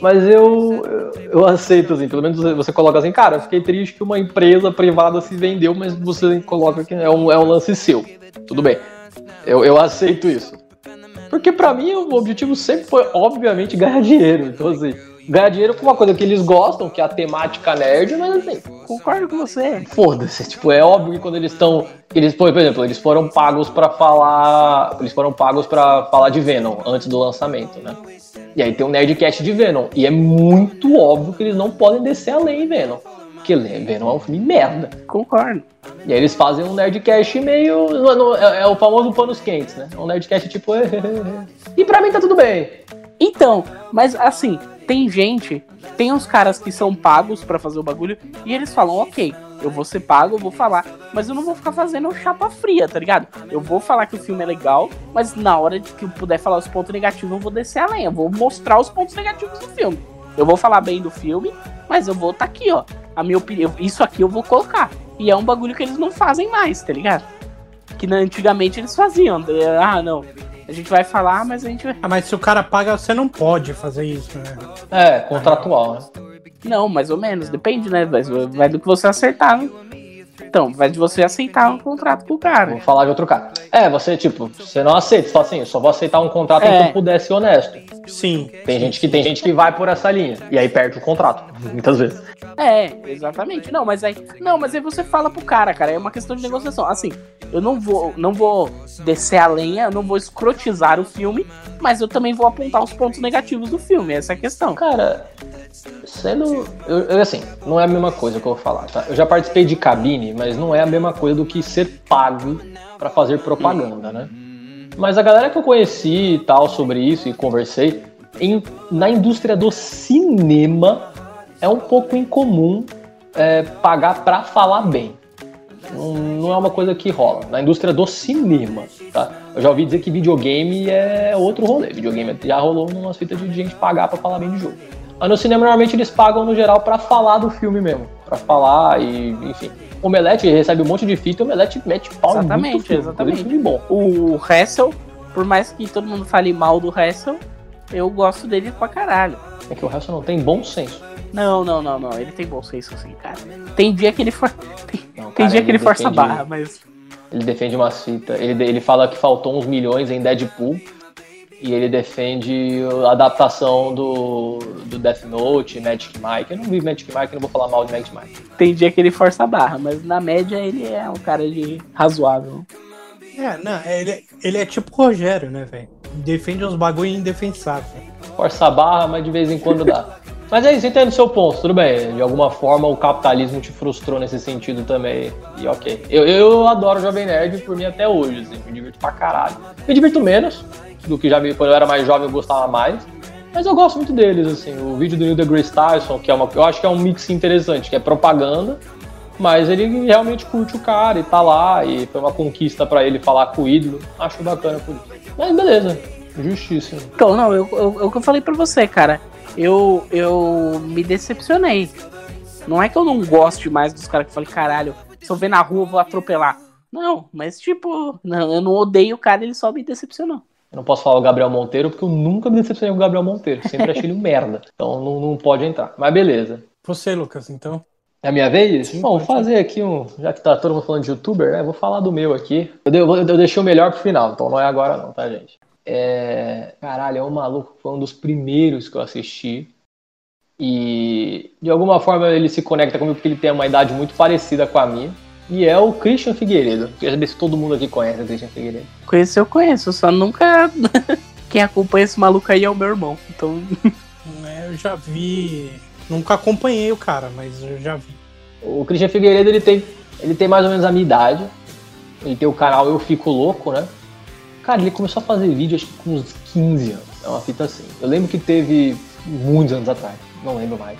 mas eu, eu aceito, assim, pelo menos você coloca assim, cara, fiquei triste que uma empresa privada se vendeu, mas você coloca que é um, é um lance seu. Tudo bem. Eu, eu aceito isso. Porque para mim o objetivo sempre foi, obviamente, ganhar dinheiro. Então, assim, ganhar dinheiro com uma coisa que eles gostam, que é a temática nerd, mas assim, concordo com você. Foda-se, tipo, é óbvio que quando eles estão. Eles, por exemplo, eles foram pagos para falar. Eles foram pagos para falar de Venom antes do lançamento, né? E aí tem um Nerdcast de Venom. E é muito óbvio que eles não podem descer além em Venom. Porque Venom é um filme merda. Concordo. E aí eles fazem um Nerdcast meio. É, é o famoso panos quentes, né? Um Nerdcast tipo. e pra mim tá tudo bem. Então, mas assim, tem gente, tem uns caras que são pagos para fazer o bagulho e eles falam, ok, eu vou ser pago, eu vou falar, mas eu não vou ficar fazendo chapa fria, tá ligado? Eu vou falar que o filme é legal, mas na hora de que eu puder falar os pontos negativos, eu vou descer a lenha, vou mostrar os pontos negativos do filme. Eu vou falar bem do filme, mas eu vou estar tá aqui, ó. A minha opinião, isso aqui eu vou colocar. E é um bagulho que eles não fazem mais, tá ligado? Que antigamente eles faziam. Ah, não. A gente vai falar, mas a gente vai. Ah, mas se o cara paga, você não pode fazer isso, né? É, contratual, né? Não, mais ou menos, depende, né? Vai, vai do que você acertar. Né? Então, vai de você aceitar um contrato com o cara. Vou falar de outro cara. É, você, tipo, você não aceita, você fala assim, eu só vou aceitar um contrato é. que eu puder ser honesto. Sim. Tem gente que tem gente que vai por essa linha. E aí perde o contrato, muitas vezes. É, exatamente. Não, mas aí. Não, mas aí você fala pro cara, cara. É uma questão de negociação. Assim, eu não vou, não vou descer a lenha, eu não vou escrotizar o filme, mas eu também vou apontar os pontos negativos do filme. Essa é a questão. Cara, sendo. Eu, eu, assim, não é a mesma coisa que eu vou falar, tá? Eu já participei de cabine, mas não é a mesma coisa do que ser pago para fazer propaganda, né? Mas a galera que eu conheci e tal sobre isso e conversei, em, na indústria do cinema é um pouco incomum é, pagar para falar bem. Não, não, é uma coisa que rola. Na indústria do cinema, tá? Eu já ouvi dizer que videogame é outro rolê. Videogame já rolou umas fitas de gente pagar para falar bem de jogo. Mas no cinema normalmente eles pagam no geral para falar do filme mesmo, para falar e enfim. O Omelete recebe um monte de fita, o Omelete mete pau Exatamente, filme, exatamente. Bom. O Hessel, por mais que todo mundo fale mal do Hessel, eu gosto dele pra caralho. É que o Hessel não tem bom senso. Não, não, não, não. Ele tem bom senso sim, cara. Tem dia que ele for... tem, não, cara, tem dia que ele, ele força a barra, mas. Ele defende umas fitas. Ele, ele fala que faltou uns milhões em Deadpool e ele defende a adaptação do, do Death Note, Magic Mike. Eu não vi Magic Mike, não vou falar mal de Magic Mike. Tem dia que ele força a barra, mas na média ele é um cara de razoável. É, não, ele, ele é tipo o Rogério, né, velho? Defende uns bagulho indefensável. Força a barra, mas de vez em quando dá. Mas é isso, entendo o seu ponto, tudo bem. De alguma forma o capitalismo te frustrou nesse sentido também. E ok. Eu, eu adoro Jovem Nerd por mim até hoje, assim, me divirto pra caralho. Me divirto menos, do que já vi quando eu era mais jovem eu gostava mais. Mas eu gosto muito deles, assim. O vídeo do Neil deGrasse Tyson, que é uma, eu acho que é um mix interessante, que é propaganda, mas ele realmente curte o cara e tá lá, e foi uma conquista para ele falar com o ídolo. Acho bacana por isso. Mas beleza, justíssimo. Então, não, eu, eu, eu, eu falei pra você, cara. Eu, eu me decepcionei. Não é que eu não goste mais dos caras que falei, caralho, se eu ver na rua eu vou atropelar. Não, mas tipo, não, eu não odeio o cara, ele só me decepcionou. Eu não posso falar o Gabriel Monteiro porque eu nunca me decepcionei com o Gabriel Monteiro. Sempre achei ele um merda. Então não, não pode entrar. Mas beleza. Você, Lucas, então. É a minha vez? Sim, Bom, vou fazer aqui um. Já que tá todo mundo falando de youtuber, né? Vou falar do meu aqui. Eu, eu, eu deixei o melhor pro final, então não é agora, não, tá, gente? É. Caralho, é um maluco foi um dos primeiros que eu assisti. E de alguma forma ele se conecta comigo porque ele tem uma idade muito parecida com a minha. E é o Christian Figueiredo. Queria saber se todo mundo aqui conhece o Christian Figueiredo. Conhecer eu conheço, só nunca. Quem acompanha esse maluco aí é o meu irmão. Então. É, eu já vi. Nunca acompanhei o cara, mas eu já vi. O Christian Figueiredo ele tem, ele tem mais ou menos a minha idade. Ele tem o canal Eu Fico Louco, né? Cara, ele começou a fazer vídeo acho que com uns 15 anos. É uma fita assim. Eu lembro que teve muitos anos atrás, não lembro mais.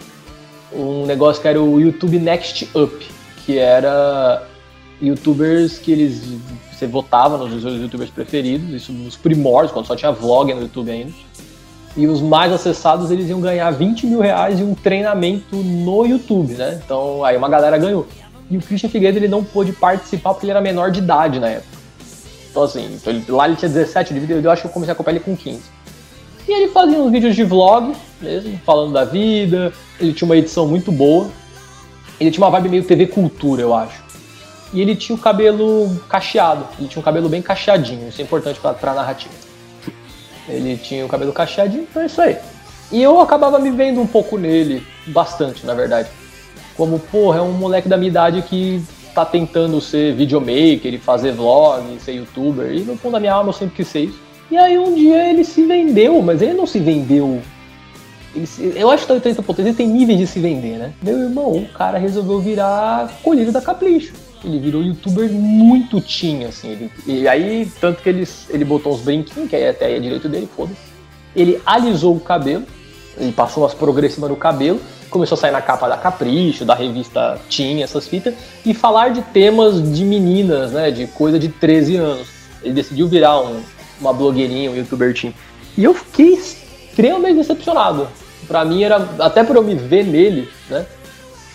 Um negócio que era o YouTube Next Up que era youtubers que eles você votava nos seus youtubers preferidos, isso nos primórdios, quando só tinha vlog no YouTube ainda. E os mais acessados eles iam ganhar 20 mil reais e um treinamento no YouTube, né? Então aí uma galera ganhou. E o Christian Figueiredo ele não pôde participar porque ele era menor de idade na época. Então assim, então ele, lá ele tinha 17, eu acho que eu comecei a acompanhar ele com 15. E ele fazia uns vídeos de vlog mesmo, falando da vida, ele tinha uma edição muito boa. Ele tinha uma vibe meio TV Cultura, eu acho. E ele tinha o cabelo cacheado. Ele tinha um cabelo bem cacheadinho. Isso é importante pra, pra narrativa. Ele tinha o cabelo cacheadinho, então é isso aí. E eu acabava me vendo um pouco nele, bastante, na verdade. Como, porra, é um moleque da minha idade que tá tentando ser videomaker e fazer vlog, ser youtuber. E no fundo da minha alma eu sempre quis ser isso. E aí um dia ele se vendeu, mas ele não se vendeu Eu acho que o 80.3 tem níveis de se vender, né? Meu irmão, o cara resolveu virar colírio da Capricho. Ele virou youtuber muito tinha, assim. Ele, e aí, tanto que ele, ele botou uns brinquinhos, que aí até aí é direito dele, foda-se. Ele alisou o cabelo, ele passou umas progressivas no cabelo, começou a sair na capa da Capricho, da revista Tinha, essas fitas, e falar de temas de meninas, né? De coisa de 13 anos. Ele decidiu virar um, uma blogueirinha, um youtuber teen. E eu fiquei extremamente decepcionado. Pra mim era, até por eu me ver nele, né?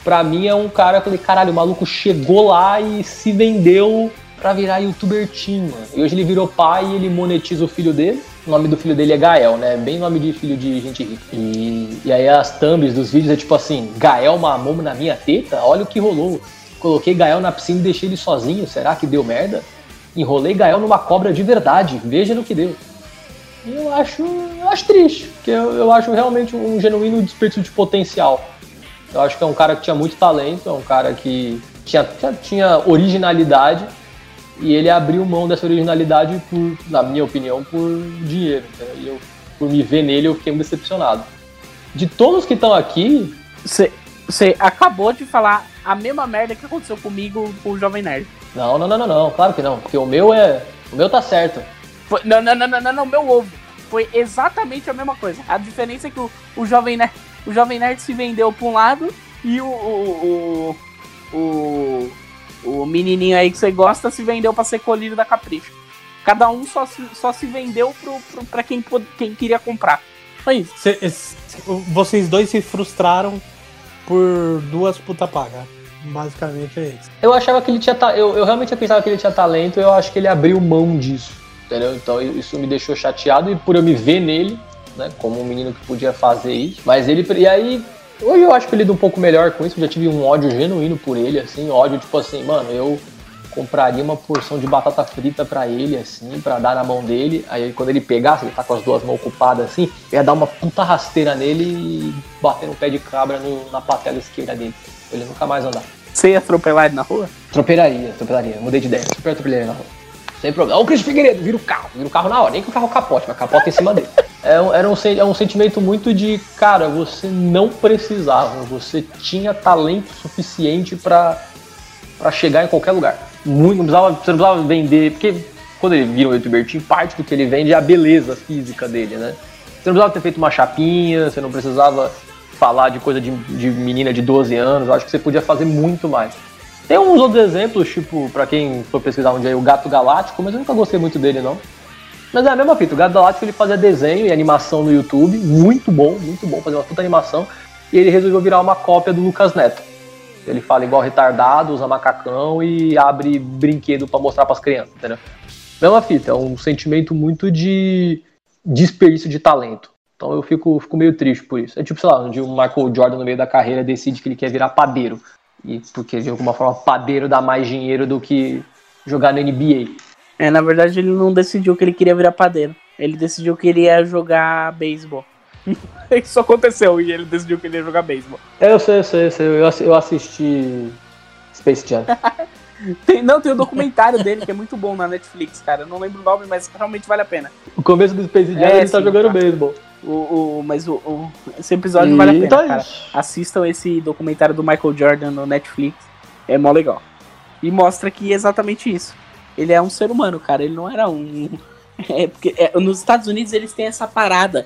Pra mim é um cara, eu falei, caralho, o maluco chegou lá e se vendeu pra virar youtuber mano. E hoje ele virou pai e ele monetiza o filho dele. O nome do filho dele é Gael, né? Bem nome de filho de gente rica. E, e aí as thumbs dos vídeos é tipo assim, Gael mamou na minha teta? Olha o que rolou. Coloquei Gael na piscina e deixei ele sozinho, será que deu merda? Enrolei Gael numa cobra de verdade, veja no que deu. Eu acho, eu acho triste, porque eu, eu acho realmente um genuíno desperdício de potencial. Eu acho que é um cara que tinha muito talento, é um cara que tinha, tinha originalidade e ele abriu mão dessa originalidade por, na minha opinião, por dinheiro. Né? E eu, por me ver nele, eu fiquei muito decepcionado. De todos que estão aqui. Você acabou de falar a mesma merda que aconteceu comigo com o Jovem Nerd. Não, não, não, não, não, claro que não, porque o meu é. O meu tá certo. Foi, não, não, não, não, não, não, meu ovo. Foi exatamente a mesma coisa. A diferença é que o, o Jovem Nerd. O Jovem Nerd se vendeu pra um lado e o, o, o, o o menininho aí que você gosta se vendeu para ser colírio da Capricho. Cada um só se, só se vendeu pro, pro, pra quem, quem queria comprar. Foi isso. Cê, vocês dois se frustraram por duas puta paga. Basicamente é isso. Eu achava que ele tinha. Eu, eu realmente pensava que ele tinha talento, eu acho que ele abriu mão disso. Entendeu? Então isso me deixou chateado e por eu me ver nele, né? Como um menino que podia fazer isso. Mas ele. E aí Hoje eu acho que eu lido um pouco melhor com isso, eu já tive um ódio genuíno por ele, assim, ódio tipo assim, mano, eu compraria uma porção de batata frita para ele, assim, para dar na mão dele. Aí quando ele pegasse, ele tá com as duas mãos ocupadas assim, eu ia dar uma puta rasteira nele e bater no pé de cabra no, na patela esquerda dele. Ele nunca mais andar. Você ia atropelar ele na rua? Atropelaria, atropelaria. Mudei de ideia, super atropelaria na rua. Sem problema. Ó, o Cris Figueiredo, vira o carro, vira o carro na hora. Nem que o carro capote, mas capota em cima dele. É um, era um, é um sentimento muito de, cara, você não precisava, você tinha talento suficiente para chegar em qualquer lugar. Muito, não precisava, você não precisava vender, porque quando ele vira um youtuber, parte do que ele vende é a beleza física dele, né? Você não precisava ter feito uma chapinha, você não precisava falar de coisa de, de menina de 12 anos, eu acho que você podia fazer muito mais. Tem uns outros exemplos, tipo, para quem for pesquisar um dia o Gato Galáctico, mas eu nunca gostei muito dele, não. Mas é a mesma fita, o Gato Galáctico ele fazia desenho e animação no YouTube, muito bom, muito bom, fazer uma puta animação, e ele resolveu virar uma cópia do Lucas Neto. Ele fala igual retardado, usa macacão e abre brinquedo para mostrar para as crianças, entendeu? Mesma fita, é um sentimento muito de desperdício de talento. Então eu fico, fico meio triste por isso. É tipo, sei lá, onde o Michael Jordan no meio da carreira decide que ele quer virar padeiro. E porque de alguma forma padeiro dá mais dinheiro do que jogar no NBA. É, na verdade ele não decidiu que ele queria virar padeiro. Ele decidiu que ele ia jogar beisebol. Isso aconteceu e ele decidiu que ele ia jogar beisebol. É, eu sei, eu sei, eu sei. Eu assisti Space Jam. tem, não, tem o um documentário dele que é muito bom na Netflix, cara. Eu não lembro o nome, mas realmente vale a pena. O começo do Space Jam é, ele tá sim, tá jogando beisebol. O, o, mas o, o, esse episódio e vale a pena, então cara. Assistam esse documentário do Michael Jordan no Netflix. É mó legal. E mostra que é exatamente isso. Ele é um ser humano, cara. Ele não era um. É porque é, nos Estados Unidos eles têm essa parada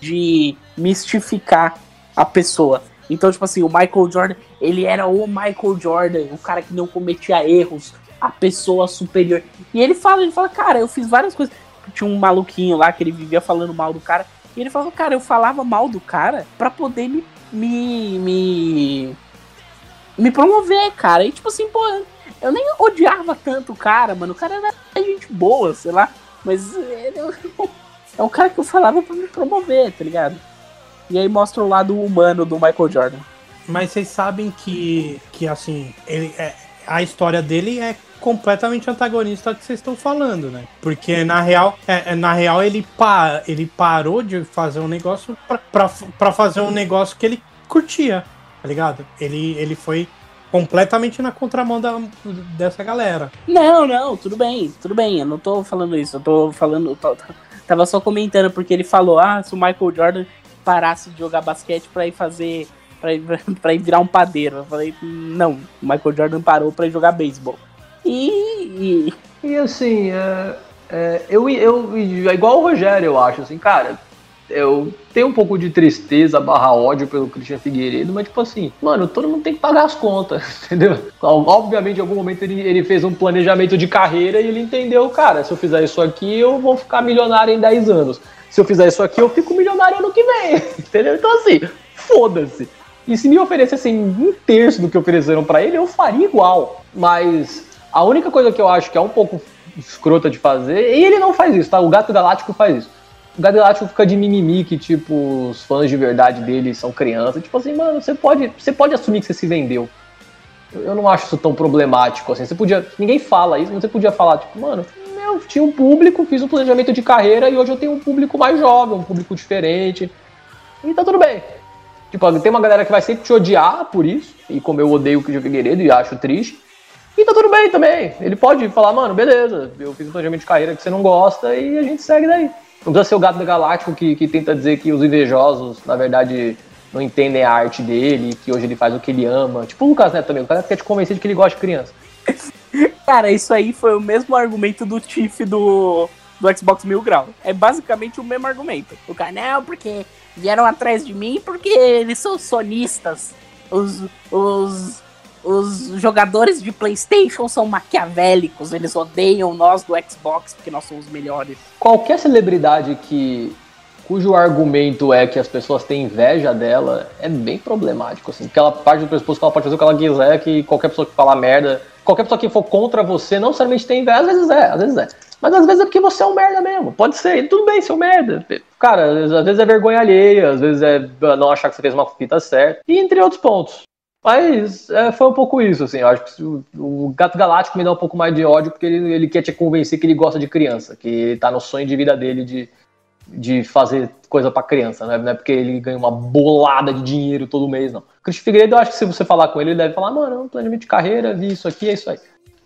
de mistificar a pessoa. Então, tipo assim, o Michael Jordan, ele era o Michael Jordan, o cara que não cometia erros, a pessoa superior. E ele fala, ele fala, cara, eu fiz várias coisas. Tinha um maluquinho lá que ele vivia falando mal do cara. E ele falou, cara, eu falava mal do cara pra poder me. me. me, me promover, cara. E tipo assim, pô, eu nem odiava tanto o cara, mano. O cara era gente boa, sei lá. Mas ele é um cara que eu falava pra me promover, tá ligado? E aí mostra o lado humano do Michael Jordan. Mas vocês sabem que, que assim, ele, é, a história dele é completamente antagonista do que vocês estão falando, né? Porque na real, é, é, na real ele, pa, ele parou de fazer um negócio pra fazer um negócio que ele curtia, tá ligado? Ele, ele foi completamente na contramão da, dessa galera. Não, não, tudo bem, tudo bem. Eu não tô falando isso. Eu tô falando. Tô, tava só comentando porque ele falou: ah, se o Michael Jordan parasse de jogar basquete pra ir fazer. pra ir, pra ir virar um padeiro. Eu falei, não, o Michael Jordan parou ir jogar beisebol. E, e. Assim, é, é, eu, eu. É igual o Rogério, eu acho, assim, cara. Eu tenho um pouco de tristeza barra ódio pelo Christian Figueiredo, mas tipo assim, mano, todo mundo tem que pagar as contas, entendeu? Obviamente, em algum momento ele, ele fez um planejamento de carreira e ele entendeu, cara, se eu fizer isso aqui, eu vou ficar milionário em 10 anos. Se eu fizer isso aqui, eu fico milionário ano que vem, entendeu? Então assim, foda-se. E se me oferecessem um terço do que ofereceram para ele, eu faria igual. Mas a única coisa que eu acho que é um pouco escrota de fazer, e ele não faz isso, tá? O Gato Galáctico faz isso. O Gato Galáctico fica de mimimi que, tipo, os fãs de verdade dele são crianças. Tipo assim, mano, você pode, você pode assumir que você se vendeu. Eu não acho isso tão problemático, assim. Você podia. Ninguém fala isso, você podia falar, tipo, mano, eu tinha um público, fiz um planejamento de carreira e hoje eu tenho um público mais jovem, um público diferente. E tá tudo bem. Tipo, tem uma galera que vai sempre te odiar por isso, e como eu odeio o Cristian Figueiredo e acho triste. E tá tudo bem também. Ele pode falar, mano, beleza, eu fiz um planejamento de carreira que você não gosta e a gente segue daí. Não precisa ser o gato da galáctico que, que tenta dizer que os invejosos, na verdade, não entendem a arte dele, que hoje ele faz o que ele ama. Tipo o Lucas Neto também, o cara quer te convencer de que ele gosta de criança. Cara, isso aí foi o mesmo argumento do Tiff do, do Xbox Mil Grau. É basicamente o mesmo argumento. O não, porque vieram atrás de mim porque eles são sonistas. Os, os, os jogadores de PlayStation são maquiavélicos, eles odeiam nós do Xbox porque nós somos melhores. Qualquer celebridade que cujo argumento é que as pessoas têm inveja dela é bem problemático, assim, porque ela parte do pressuposto que ela pode fazer o que ela quiser, que qualquer pessoa que falar merda, qualquer pessoa que for contra você, não necessariamente tem inveja, às vezes é, às vezes é. Mas às vezes é porque você é um merda mesmo. Pode ser, tudo bem ser um merda. Cara, às vezes é vergonha alheia, às vezes é não achar que você fez uma fita certa, e entre outros pontos. Mas é, foi um pouco isso, assim. Eu acho que o, Gato Galáctico me dá um pouco mais de ódio porque ele, ele quer te convencer que ele gosta de criança, que ele tá no sonho de vida dele de, de fazer coisa para criança, né? não é porque ele ganha uma bolada de dinheiro todo mês, não. Cristian Figueiredo, eu acho que se você falar com ele, ele deve falar, mano, é um planejamento de carreira, vi isso aqui, é isso aí.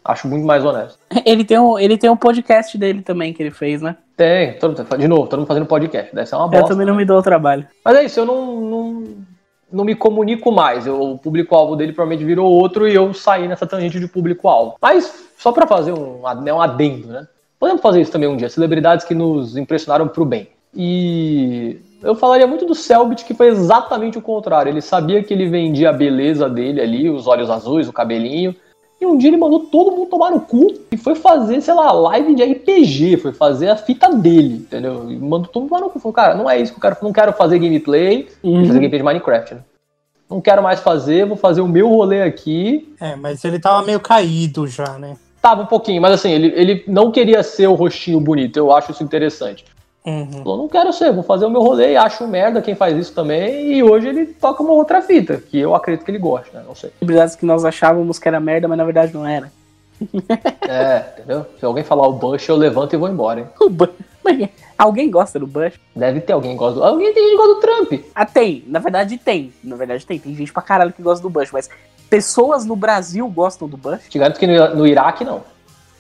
Acho muito mais honesto. Ele tem um, ele tem um podcast dele também que ele fez, né? Tem, todo, de novo, todo mundo fazendo podcast. Deve ser uma bosta. Eu também não me dou o trabalho. Mas é isso, eu não, não, não me comunico mais. Eu, o público-alvo dele provavelmente virou outro e eu saí nessa tangente de público-alvo. Mas, só para fazer um, né, um adendo, né? Podemos fazer isso também um dia. Celebridades que nos impressionaram pro bem. E eu falaria muito do Selbit, que foi exatamente o contrário. Ele sabia que ele vendia a beleza dele ali, os olhos azuis, o cabelinho. E um dia ele mandou todo mundo tomar no cu e foi fazer, sei lá, live de RPG, foi fazer a fita dele, entendeu? E mandou todo mundo tomar no cu. Falou, cara, não é isso que eu quero, não quero fazer gameplay, uhum. fazer gameplay de Minecraft, né? Não quero mais fazer, vou fazer o meu rolê aqui. É, mas ele tava meio caído já, né? Tava um pouquinho, mas assim, ele, ele não queria ser o rostinho bonito, eu acho isso interessante. Uhum. Falou, não quero ser, vou fazer o meu rolê e acho merda quem faz isso também. E hoje ele toca uma outra fita, que eu acredito que ele gosta, né? Não sei. Habilidades que nós achávamos que era merda, mas na verdade não era. é, entendeu? Se alguém falar o Bush, eu levanto e vou embora, hein? O Bush. Alguém gosta do Bush? Deve ter alguém que gosta do. Alguém tem gente que gosta do Trump. Ah, tem. Na verdade tem. Na verdade tem. Tem gente pra caralho que gosta do Bush, mas pessoas no Brasil gostam do Bush? Te garanto que no, no Iraque não.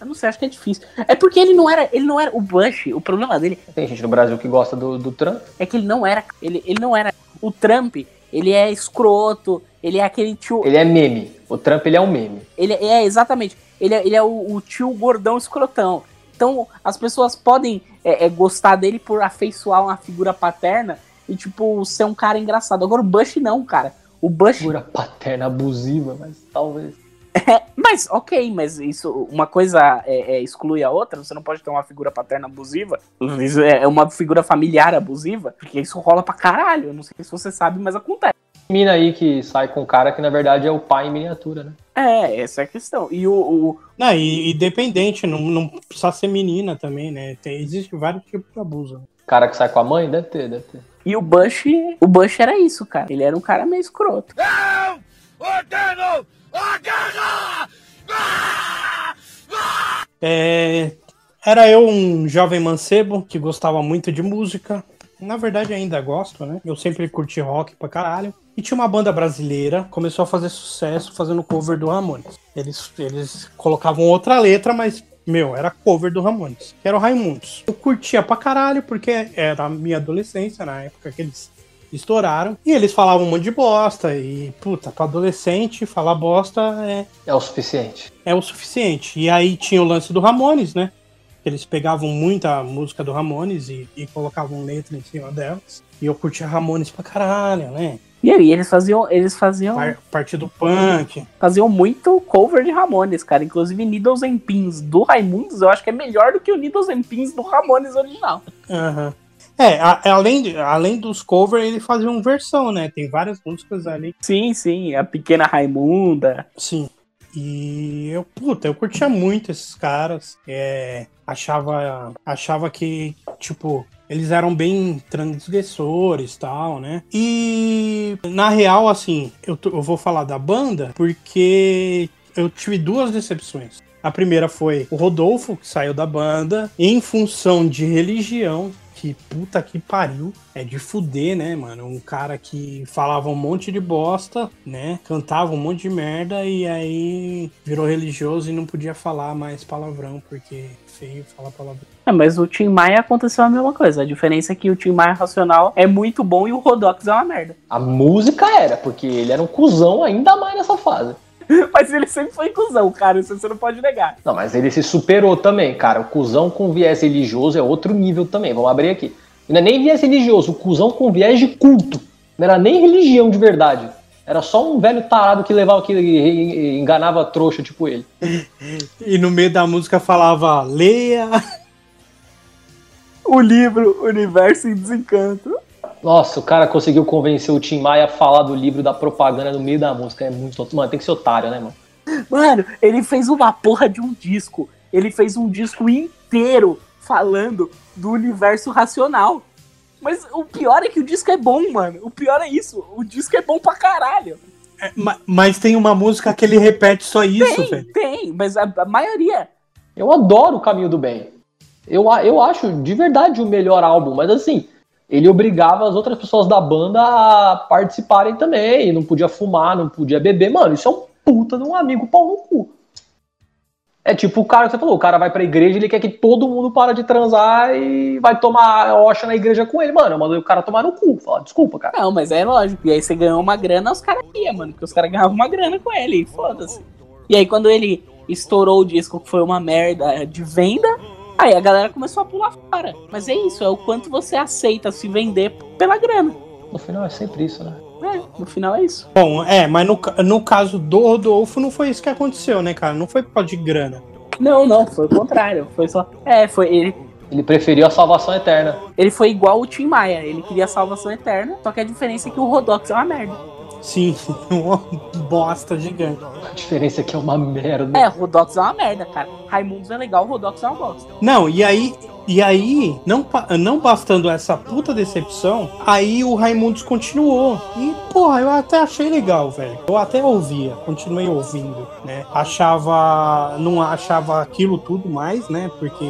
Eu não sei, acho que é difícil. É porque ele não era. Ele não era. O Bush, o problema dele. Tem gente no Brasil que gosta do, do Trump. É que ele não era. Ele, ele não era. O Trump, ele é escroto, ele é aquele tio. Ele é meme. O Trump ele é um meme. Ele é, é exatamente. Ele é, ele é o, o, tio gordão escrotão. Então as pessoas podem é, é, gostar dele por afeiçoar uma figura paterna e, tipo, ser um cara engraçado. Agora o Bush não, cara. O Bush. Figura paterna abusiva, mas talvez. É, mas, ok, mas isso, uma coisa é, é, exclui a outra, você não pode ter uma figura paterna abusiva, é, é uma figura familiar abusiva, porque isso rola pra caralho, eu não sei se você sabe, mas acontece. Mina aí que sai com um cara que na verdade é o pai em miniatura, né? É, essa é a questão. E o. o... Não, e, e dependente, não, não precisa ser menina também, né? Tem, existe vários tipos de abuso. Cara que sai com a mãe? Deve ter, deve ter. E o Bush, o Bush era isso, cara. Ele era um cara meio escroto. Não! Ordeno é, era eu um jovem mancebo que gostava muito de música. Na verdade, ainda gosto, né? Eu sempre curti rock pra caralho. E tinha uma banda brasileira, começou a fazer sucesso fazendo cover do Ramones. Eles, eles colocavam outra letra, mas, meu, era cover do Ramones, que era o Raimundos. Eu curtia pra caralho, porque era a minha adolescência, na época que eles estouraram. E eles falavam um monte de bosta. E, puta, pra adolescente, falar bosta é, É o suficiente. é o suficiente. E aí tinha o lance do Ramones, né? Eles pegavam muita música do Ramones e, e colocavam letra em cima delas. E eu curtia Ramones pra caralho, né? E aí, eles faziam, eles faziam, Par- Partido Punk. faziam muito cover de Ramones, cara. Inclusive, Needles and Pins do Raimundos, eu acho que é melhor do que o Needles and Pins do Ramones original. Aham. É, a- além, de- além dos covers, ele fazia uma versão, né? Tem várias músicas ali. Sim, sim, a Pequena Raimunda. Sim. E eu, puta, eu curtia muito esses caras. É, achava, achava que, tipo, eles eram bem transgressores e tal, né? E na real, assim, eu, eu vou falar da banda porque eu tive duas decepções. A primeira foi o Rodolfo, que saiu da banda, em função de religião. Que puta que pariu. É de fuder, né, mano? Um cara que falava um monte de bosta, né? Cantava um monte de merda e aí virou religioso e não podia falar mais palavrão, porque feio falar palavrão. É, mas o Tim Maia aconteceu a mesma coisa. A diferença é que o Tim Maia Racional é muito bom e o Rodox é uma merda. A música era, porque ele era um cuzão ainda mais nessa fase. Mas ele sempre foi cuzão, cara. Isso você não pode negar. Não, mas ele se superou também, cara. O cuzão com viés religioso é outro nível também. Vamos abrir aqui. Não é nem viés religioso, o cuzão com viés de culto. Não era nem religião de verdade. Era só um velho tarado que levava que enganava trouxa tipo ele. E no meio da música falava, leia. O livro Universo em Desencanto. Nossa, o cara conseguiu convencer o Tim Maia a falar do livro da propaganda no meio da música. É muito. Mano, tem que ser otário, né, mano? Mano, ele fez uma porra de um disco. Ele fez um disco inteiro falando do universo racional. Mas o pior é que o disco é bom, mano. O pior é isso. O disco é bom pra caralho. É, ma- Mas tem uma música que ele repete só isso, Tem, velho. tem, mas a, a maioria. Eu adoro o Caminho do Bem. Eu, eu acho de verdade o melhor álbum, mas assim, ele obrigava as outras pessoas da banda a participarem também. Não podia fumar, não podia beber. Mano, isso é um puta de um amigo pau no cu. É tipo o cara que você falou, o cara vai pra igreja, ele quer que todo mundo para de transar e vai tomar oxa na igreja com ele. Mano, eu mandei o cara tomar no cu. Fala, desculpa, cara. Não, mas é lógico. E aí você ganhou uma grana, os caras iam, mano. Porque os caras ganhavam uma grana com ele. Foda-se. E aí quando ele estourou o disco, que foi uma merda de venda, aí a galera começou a pular fora. Mas é isso, é o quanto você aceita se vender pela grana. No final é sempre isso, né? É, no final é isso. Bom, é, mas no, no caso do Rodolfo não foi isso que aconteceu, né, cara? Não foi por causa de grana. Não, não, foi o contrário. Foi só. É, foi ele. Ele preferiu a salvação eterna. Ele foi igual o Tim Maia. Ele queria a salvação eterna, só que a diferença é que o Rodox é uma merda. Sim, uma bosta gigante. A diferença é que é uma merda. É, Rodox é uma merda, cara. Raimundos é legal, Rodox é uma bosta. Não, e aí, e aí, não, não bastando essa puta decepção, aí o Raimundos continuou. E, porra, eu até achei legal, velho. Eu até ouvia, continuei ouvindo, né? Achava, não achava aquilo tudo mais, né? Porque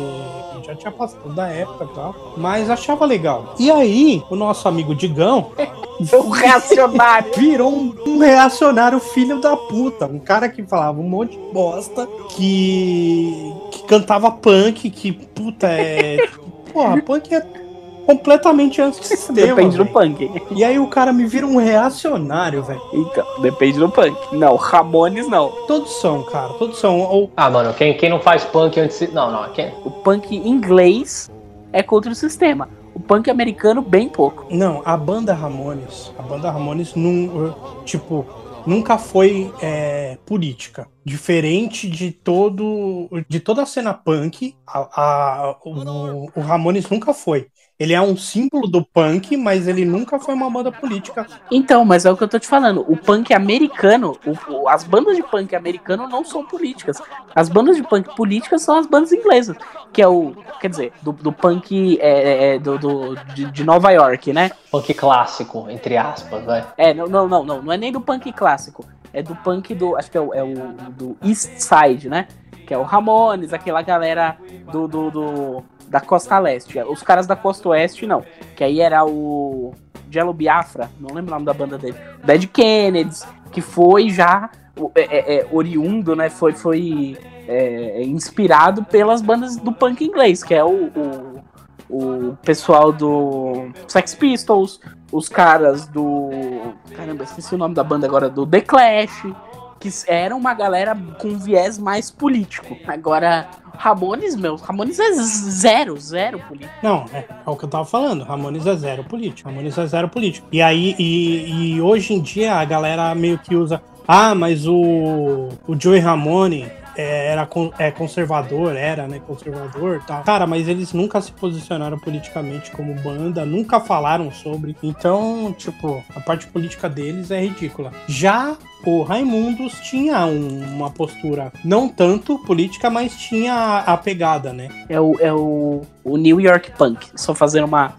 já tinha passado da época e tal. Mas achava legal. E aí, o nosso amigo Digão O reacionário. virou um, um reacionário filho da puta. Um cara que falava um monte de bosta, que, que cantava punk, que puta é. Porra, punk é completamente antissistema. Depende do velho. punk. E aí o cara me vira um reacionário, velho. Então, depende do punk. Não, Ramones não. Todos são, cara, todos são. Ou, Ah, mano, quem, quem não faz punk antes. Não, não, quem. O punk inglês é contra o sistema. O punk americano, bem pouco. não, a banda Ramones, a banda Ramones não, tipo, nunca foi é, política. Diferente de todo, de toda a cena punk, a, a- o, o Ramones nunca foi. Ele é um símbolo do punk, mas ele nunca foi uma banda política. Então, mas é o que eu tô te falando. O punk americano, o- as bandas de punk americano não são políticas. As bandas de punk políticas são as bandas inglesas. Que é o. Quer dizer, do, do punk é, é, do, do- de, de Nova York, né? Punk clássico, entre aspas, vai. É, não, não, não, não. Não é nem do punk clássico. É do punk do. Acho que é o, é o do East Side, né? Que é o Ramones, aquela galera do, do, do- da costa leste. Os caras da costa oeste, não. Que aí era o Jello Biafra, não lembro o nome da banda dele. Dead Kennedys, que foi já é, é, é, oriundo, né? Foi, foi é, inspirado pelas bandas do punk inglês, que é o, o o pessoal do Sex Pistols, os caras do. Caramba, esqueci o nome da banda agora, do The Clash, que era uma galera com viés mais político. Agora, Ramones, meu, Ramones é zero, zero político. Não, é, é, o que eu tava falando. Ramones é zero político. Ramones é zero político. E aí, e, e hoje em dia a galera meio que usa. Ah, mas o, o Joey Ramone era é conservador, era, né, conservador tal. Cara, mas eles nunca se posicionaram politicamente como banda, nunca falaram sobre. Então, tipo, a parte política deles é ridícula. Já o Raimundos tinha um, uma postura não tanto política, mas tinha a, a, pegada, né? É o, é o, o New York Punk. Só fazer uma,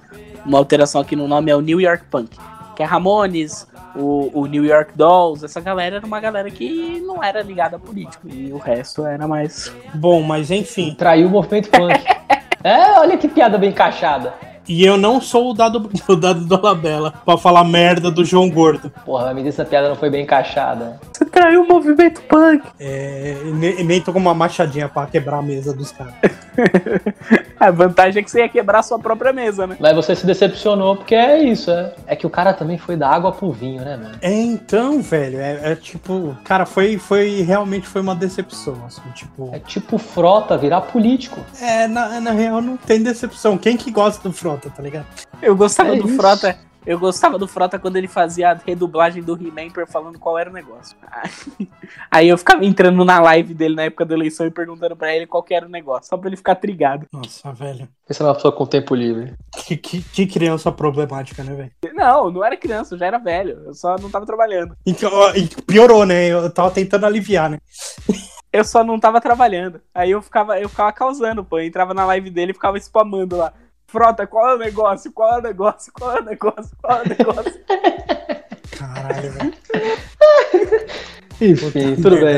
uma alteração aqui no nome, é o New York Punk. Que é Ramones, o, o New York Dolls, essa galera era uma galera que não era ligada a político. E o resto era mais. Bom, mas enfim. Traiu o movimento punk. é, olha que piada bem encaixada. E eu não sou o dado, o dado do Labela pra falar merda do João Gordo. Porra, me disse essa piada não foi bem encaixada. Você traiu o movimento punk. É, nem, nem tô com uma machadinha pra quebrar a mesa dos caras. a vantagem é que você ia quebrar a sua própria mesa, né? Mas você se decepcionou porque é isso, é. É que o cara também foi da água pro vinho, né, mano? É, então, velho, é, é tipo, cara, foi, foi realmente foi uma decepção, assim, tipo. É tipo frota virar político. É, na, na real não tem decepção. Quem que gosta do frota, tá ligado? Eu gostava é do isso. frota. Eu gostava do Frota quando ele fazia a redublagem do He-Man falando qual era o negócio. Aí eu ficava entrando na live dele na época da eleição e perguntando para ele qual era o negócio, só pra ele ficar trigado. Nossa, velho. Pensa é uma pessoa com tempo livre. Que, que, que criança problemática, né, velho? Não, não era criança, eu já era velho. Eu só não tava trabalhando. Então, piorou, né? Eu tava tentando aliviar, né? eu só não tava trabalhando. Aí eu ficava, eu ficava causando, pô. Eu entrava na live dele e ficava spamando lá. Frota, qual é o negócio? Qual é o negócio? Qual é o negócio? Qual é o negócio? Caralho, velho. Enfim, tudo bem.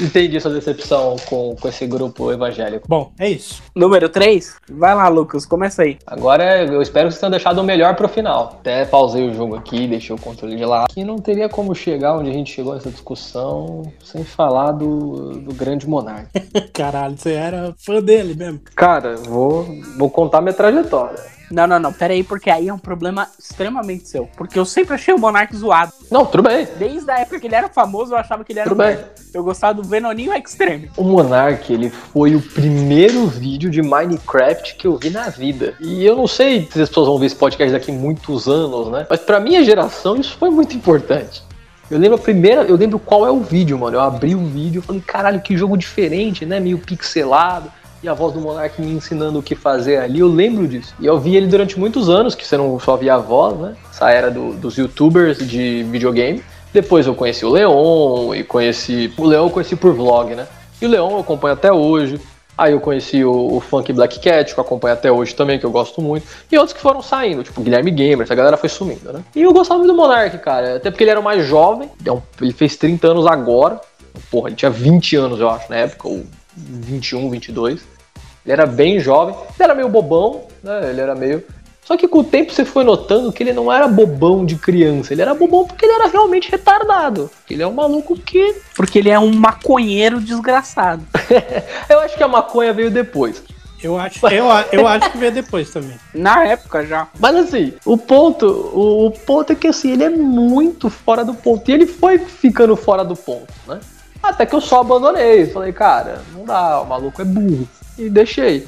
Entendi sua decepção com, com esse grupo evangélico. Bom, é isso. Número 3? Vai lá, Lucas, começa aí. Agora eu espero que vocês tenham deixado o melhor pro final. Até pausei o jogo aqui, deixei o controle de lá. Que não teria como chegar onde a gente chegou nessa discussão sem falar do, do grande monarca. Caralho, você era fã dele mesmo. Cara, vou, vou contar minha trajetória. Não, não, não, pera aí, porque aí é um problema extremamente seu. Porque eu sempre achei o Monark zoado. Não, tudo bem. Desde a época que ele era famoso, eu achava que ele era tudo bem. Eu gostava do Venoninho Extreme. O Monark, ele foi o primeiro vídeo de Minecraft que eu vi na vida. E eu não sei se as pessoas vão ver esse podcast daqui muitos anos, né? Mas pra minha geração, isso foi muito importante. Eu lembro a primeira, eu lembro qual é o vídeo, mano. Eu abri o vídeo e falei, caralho, que jogo diferente, né? Meio pixelado e a voz do Monark me ensinando o que fazer ali, eu lembro disso. E eu vi ele durante muitos anos, que você não só via a voz, né? Essa era do, dos youtubers de videogame. Depois eu conheci o Leon e conheci. O Leon eu conheci por vlog, né? E o Leon eu acompanho até hoje. Aí eu conheci o, o Funk Black Cat, que eu acompanho até hoje também, que eu gosto muito. E outros que foram saindo, tipo Guilherme Gamer, essa galera foi sumindo, né? E eu gostava muito do Monark, cara. Até porque ele era o mais jovem. É ele fez 30 anos agora. Porra, ele tinha 20 anos, eu acho, na época, ou 21, 22. Ele era bem jovem, ele era meio bobão, né? Ele era meio. Só que com o tempo você foi notando que ele não era bobão de criança, ele era bobão porque ele era realmente retardado. Ele é um maluco que. Porque ele é um maconheiro desgraçado. eu acho que a maconha veio depois. Eu acho, eu, eu acho que veio depois também. Na época já. Mas assim, o ponto, o, o, ponto é que assim, ele é muito fora do ponto. E ele foi ficando fora do ponto, né? Até que eu só abandonei. Falei, cara, não dá, o maluco é burro e deixei.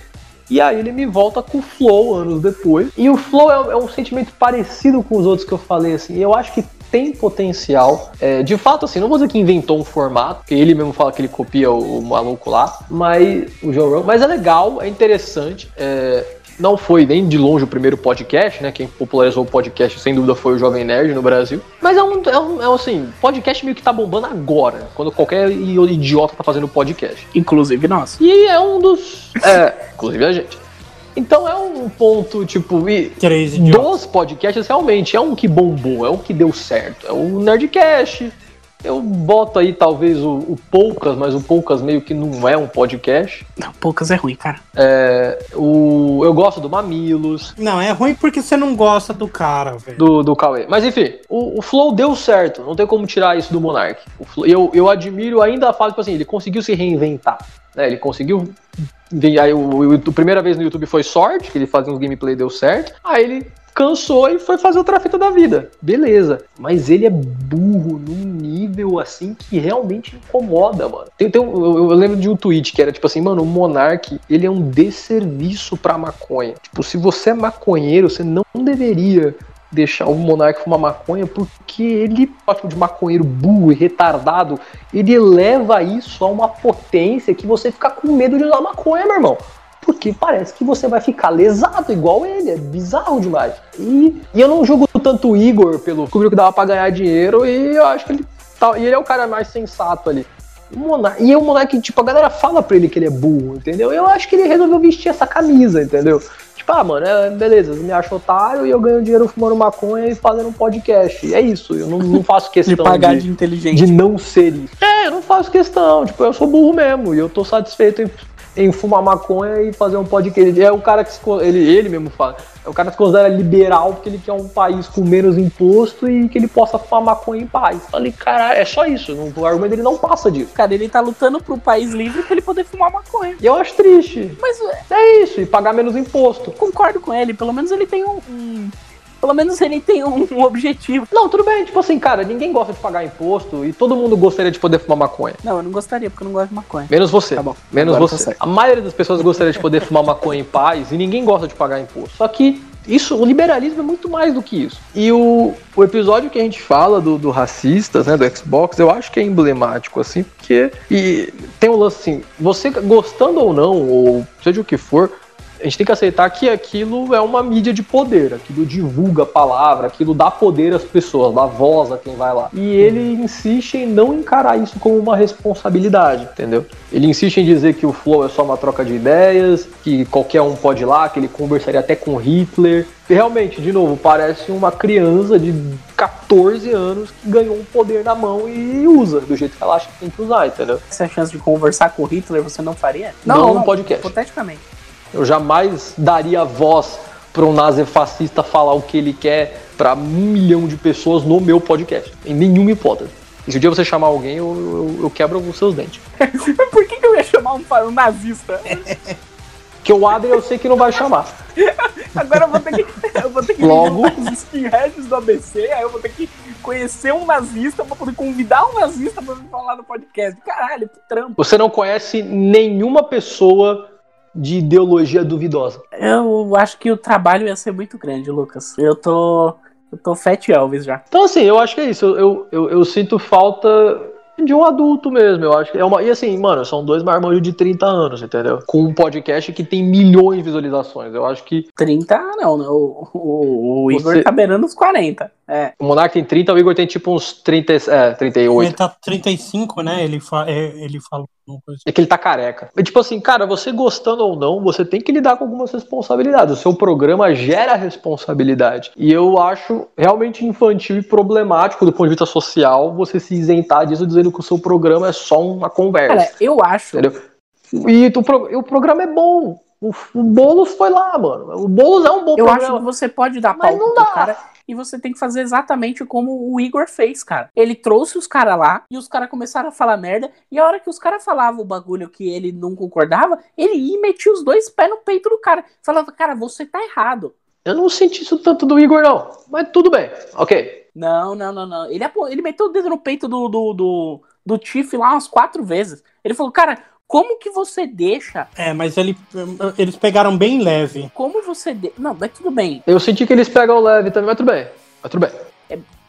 E aí ele me volta com o Flow anos depois. E o Flow é, é, um sentimento parecido com os outros que eu falei, assim. Eu acho que tem potencial. É, de fato, assim, não vou dizer que inventou um formato, porque ele mesmo fala que ele copia o, o maluco lá, mas o Joe Rogan, mas é legal, é interessante. É, não foi nem de longe o primeiro podcast, né? Quem popularizou o podcast, sem dúvida, foi o Jovem Nerd no Brasil. Mas é um, é um, é um assim, podcast meio que tá bombando agora, quando qualquer idiota tá fazendo podcast. Inclusive nós. E é um dos. É, inclusive a gente. Então é um ponto, tipo, e Três dos podcasts, realmente, é um que bombou, é um que deu certo. É o Nerdcast, Eu boto aí talvez o, o Poucas, mas o Poucas meio que não é um podcast. Não, poucas é ruim, cara. É, o, eu gosto do Mamilos, Não, é ruim porque você não gosta do cara, velho. do, do Cauê. Mas enfim, o, o Flow deu certo, não tem como tirar isso do Monark. O Flow- eu, eu admiro ainda a fase, tipo assim, ele conseguiu se reinventar. Né? Ele conseguiu. vem- Aí o, o, a primeira vez no YouTube foi sorte, que ele fazia uns gameplay e deu certo. Aí ele cansou e foi fazer outra fita da vida. Beleza. Mas ele é burro num nível assim que realmente incomoda, mano. Tem, tem um- eu, eu lembro de um tweet que era tipo assim, mano, o Monark, ele é um desserviço pra maconha. Tipo, se você é maconheiro, você não deveria deixar o Monark fumar maconha, porque ele, ótimo de maconheiro burro e retardado, ele eleva isso a uma potência que você fica com medo de usar maconha, meu irmão. Porque parece que você vai ficar lesado igual ele, é bizarro demais. E, e eu não julgo tanto o Igor pelo descobriu que dava pra ganhar dinheiro e eu acho que ele tá, e ele é o cara mais sensato ali. O Monark, e o Monark, tipo, a galera fala pra ele que ele é burro, entendeu? Eu acho que ele resolveu vestir essa camisa, entendeu? Tipo, ah, mano, é, beleza, me acho otário e eu ganho dinheiro fumando maconha e fazendo um podcast. É isso, eu não, não faço De questão pagar de, de inteligente. de não ser isso. É, eu não faço questão, tipo, eu sou burro mesmo e eu tô satisfeito em, em fumar maconha e fazer um podcast. É o cara que se, ele, ele mesmo fala, é o cara que se considera liberal porque ele quer um país com menos imposto e que ele possa fumar maconha em paz. Falei, caralho, é só isso, não, o argumento dele não passa disso. Cara, ele tá lutando pro país livre pra ele poder fumar maconha. E eu acho triste. Mas é, É isso, e pagar menos imposto. concordo com ele, pelo menos ele tem um. um- pelo menos ele tem um, um objetivo. Não, tudo bem, tipo assim, cara, ninguém gosta de pagar imposto e todo mundo gostaria de poder fumar maconha. Não, eu não gostaria, porque eu não gosto de maconha. Menos você. Tá bom. Menos você. A maioria das pessoas gostaria de poder fumar maconha em paz e ninguém gosta de pagar imposto. Só que isso, o liberalismo é muito mais do que isso. E o, o episódio que a gente fala do, do racistas, né, do Xbox, eu acho que é emblemático, assim, porque. E tem um lance assim, você gostando ou não, ou seja o que for. A gente tem que aceitar que aquilo é uma mídia de poder, aquilo divulga a palavra, aquilo dá poder às pessoas, dá voz a quem vai lá. E ele insiste em não encarar isso como uma responsabilidade, entendeu? Ele insiste em dizer que o Flow é só uma troca de ideias, que qualquer um pode ir lá, que ele conversaria até com Hitler. E realmente, de novo, parece uma criança de 14 anos que ganhou um poder na mão e usa do jeito que ela acha que tem que usar, entendeu? Se a chance de conversar com o Hitler você não faria? Não, num podcast. Hipoteticamente. Eu jamais daria voz para um nazifascista falar o que ele quer para um milhão de pessoas no meu podcast. Em nenhuma hipótese. E se um dia você chamar alguém, eu, eu, eu quebro os seus dentes. Mas por que, que eu ia chamar um, um nazista? Que o Adrian eu sei que não vai chamar. Agora eu vou ter que. Eu vou ter que Logo. os skinheads do ABC, aí eu vou ter que conhecer um nazista pra poder convidar um nazista pra me falar no podcast. Caralho, que trampo. Você não conhece nenhuma pessoa de ideologia duvidosa. Eu acho que o trabalho ia ser muito grande, Lucas. Eu tô. Eu tô Fat Elvis já. Então, assim, eu acho que é isso. Eu, eu, eu sinto falta de um adulto mesmo. Eu acho que é uma. E assim, mano, são dois marmanjos de 30 anos, entendeu? Com um podcast que tem milhões de visualizações. Eu acho que 30, não, né? O, o, o Igor Você- tá beirando os 40. É. o Monark tem 30, o Igor tem tipo uns 30, é, 38. Ele tá 35, né? Ele, fa é, ele falou alguma coisa. É que ele tá careca. É tipo assim, cara, você gostando ou não, você tem que lidar com algumas responsabilidades. O seu programa gera responsabilidade. E eu acho realmente infantil e problemático do ponto de vista social você se isentar disso dizendo que o seu programa é só uma conversa. Cara, eu acho. Entendeu? E o, pro- e o programa é bom. O, o Boulos foi lá, mano. O Boulos é um bom Eu acho programa. que você pode dar Mas pau não pro dá. cara e você tem que fazer exatamente como o Igor fez, cara. Ele trouxe os caras lá e os caras começaram a falar merda. E a hora que os caras falavam o bagulho que ele não concordava, ele ia e metia os dois pés no peito do cara. Falava, cara, você tá errado. Eu não senti isso tanto do Igor, não. Mas tudo bem. Ok. Não, não, não, não. Ele, ele meteu o dedo no peito do, do, do, do Tiff lá umas quatro vezes. Ele falou, cara, como que você deixa? É, mas ele, eles pegaram bem leve. Como você. De... Não, mas tudo bem. Eu senti que eles pegam leve também, mas tudo bem. Mas tudo bem.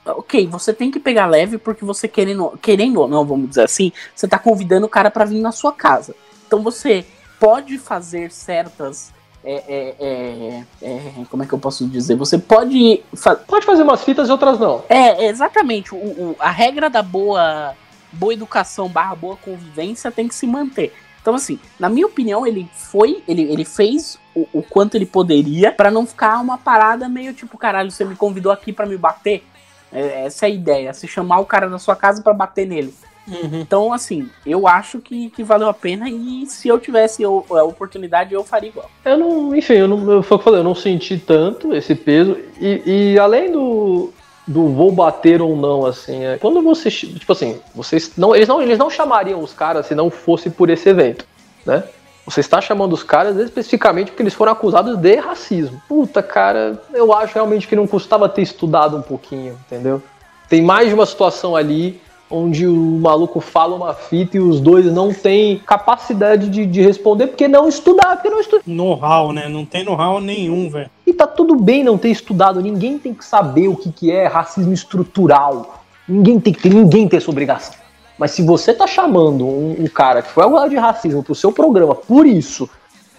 Ok, você tem que pegar leve porque você querendo, querendo ou não, vamos dizer assim, você tá convidando o cara pra vir na sua casa. Então você pode fazer certas. é, é, é, é, como é que eu posso dizer? Você pode. fa- Pode fazer umas fitas e outras não. É, exatamente. O, o- a regra da boa, boa educação barra boa convivência tem que se manter. Então, assim, na minha opinião, ele foi, ele, ele fez o, o quanto ele poderia pra não ficar uma parada meio tipo, caralho, você me convidou aqui pra me bater. É, essa é a ideia, se chamar o cara na sua casa para bater nele. Uhum. Então, assim, eu acho que, que valeu a pena e se eu tivesse eu- a oportunidade, eu faria igual. Eu não, enfim, eu não, eu, foi o que eu falei, eu não senti tanto esse peso. E, e além do, do vou bater ou não, assim, é, quando você, tipo assim, vocês não, eles não, eles não chamariam os caras se não fosse por esse evento, né? Você está chamando os caras especificamente porque eles foram acusados de racismo. Puta, cara, eu acho realmente que não custava ter estudado um pouquinho, entendeu? Tem mais de uma situação ali onde o maluco fala uma fita e os dois não têm capacidade de, de responder porque não estudaram, porque não estudaram. Know-how, né? Não tem know-how nenhum, velho. E tá tudo bem não ter estudado, ninguém tem que saber o que, que é racismo estrutural. Ninguém tem que ter, ninguém tem essa obrigação. Mas se você tá chamando um, um cara que foi acusado de racismo pro seu programa por isso,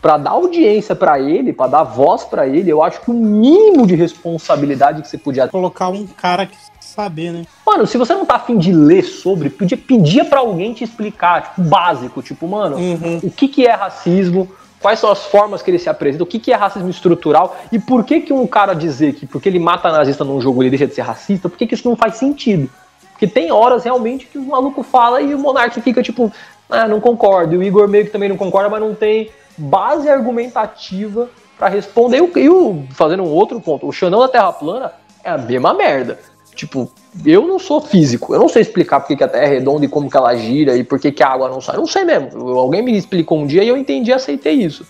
pra dar audiência pra ele, pra dar voz pra ele, eu acho que o mínimo de responsabilidade que você podia Colocar um cara que saber, né? Mano, se você não tá afim de ler sobre, podia pedir pra alguém te explicar, tipo, básico, tipo, mano, Uhum. o que que é racismo, quais são as formas que ele se apresenta, o que que é racismo estrutural e por que que um cara dizer que porque ele mata nazista num jogo ele deixa de ser racista, por que que isso não faz sentido? Porque tem horas realmente que o maluco fala e o Monark fica tipo, ah, não concordo, e o Igor meio que também não concorda, mas não tem base argumentativa pra responder. E o, e o- fazendo um outro ponto, o Xandão da Terra Plana é a mesma merda. Tipo, eu não sou físico, eu não sei explicar por que a Terra é redonda e como que ela gira e por que a água não sai. Eu não sei mesmo. Alguém me explicou um dia e eu entendi e aceitei isso.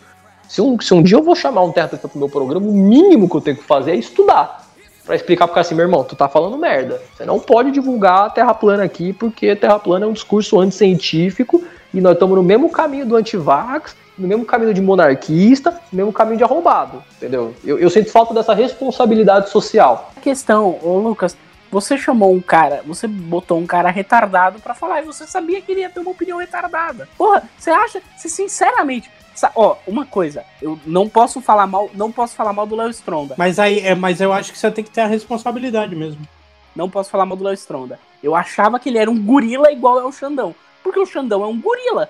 Se um, se um dia eu vou chamar um terapeuta pro meu programa, o mínimo que eu tenho que fazer é estudar. Pra explicar cara assim, meu irmão, tu tá falando merda. Você não pode divulgar a Terra plana aqui, porque Terra plana é um discurso anticientífico e nós estamos no mesmo caminho do antivax, no mesmo caminho de monarquista, no mesmo caminho de arrombado, entendeu? Eu, eu sinto falta dessa responsabilidade social. A questão, ô Lucas, você chamou um cara, você botou um cara retardado pra falar e você sabia que ele ia ter uma opinião retardada. Porra, você acha, se sinceramente, ó, uma coisa, eu não posso falar mal, não posso falar mal do Léo Stronda. Mas aí, é, mas eu acho que você tem que ter a responsabilidade mesmo. Não posso falar mal do Léo Stronda. Eu achava que ele era um gorila igual é o Xandão. Porque o Xandão é um gorila.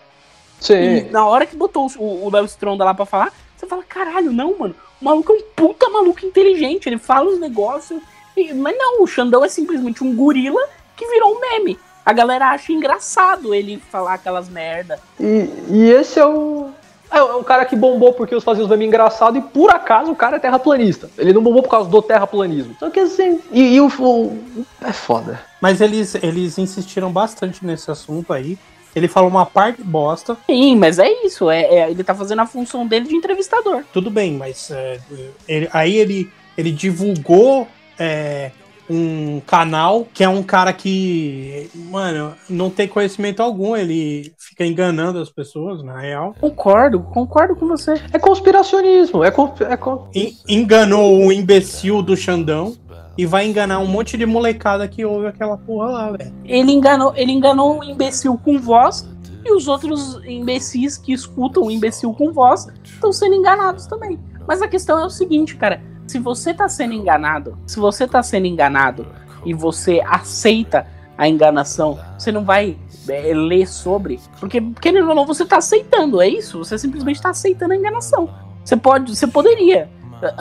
E na hora que botou o, o Léo Stronda lá pra falar, você fala, caralho, não, mano. O maluco é um puta maluco inteligente. Ele fala os negócios. E- mas não, o Xandão é simplesmente um gorila que virou um meme. A galera acha engraçado ele falar aquelas merda. E, e esse é o. É um cara que bombou porque os faziam os memes engraçados e por acaso o cara é terraplanista. Ele não bombou por causa do terraplanismo. Só que assim. E, e o, o- É foda. Mas eles, eles insistiram bastante nesse assunto aí. Ele falou uma parte bosta. Sim, mas é isso. É, é- ele tá fazendo a função dele de entrevistador. Tudo bem, mas é, ele- aí ele, ele divulgou é, um canal que é um cara que, mano, não tem conhecimento algum. Ele fica enganando as pessoas, na real. Concordo, concordo com você. É conspiracionismo. É, con- é con- En- enganou o imbecil do Xandão e vai enganar um monte de molecada que ouve aquela porra lá, velho. Ele enganou, ele enganou o imbecil com voz e os outros imbecis que escutam o imbecil com voz estão sendo enganados também. Mas a questão é o seguinte, cara, se você tá sendo enganado, se você tá sendo enganado e você aceita a enganação, você não vai é, ler sobre, porque querendo ou não, você tá aceitando, é isso, você simplesmente tá aceitando a enganação. Você pode, você poderia.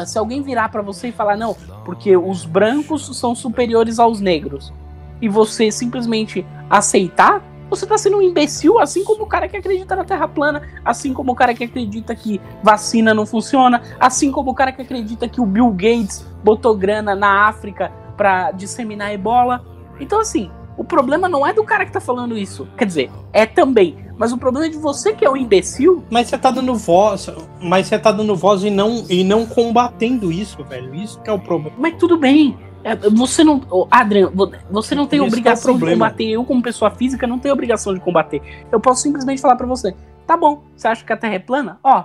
Se alguém virar pra você e falar não, porque os brancos são superiores aos negros e você simplesmente aceitar, você tá sendo um imbecil, assim como o cara que acredita na Terra plana, assim como o cara que acredita que vacina não funciona, assim como o cara que acredita que o Bill Gates botou grana na África pra disseminar ebola. Então, assim, o problema não é do cara que tá falando isso. Quer dizer, é também. Mas o problema é de você que é o imbecil. Mas você tá dando voz, mas você tá dando voz e não, e não combatendo isso, velho. Isso que é o problema. Mas tudo bem. É, Você não. Adrian, vo- você não tem Esse é obrigação de combater. Eu, como pessoa física, não tenho obrigação de combater. Eu posso simplesmente falar pra você: tá bom, você acha que a Terra é plana? Ó,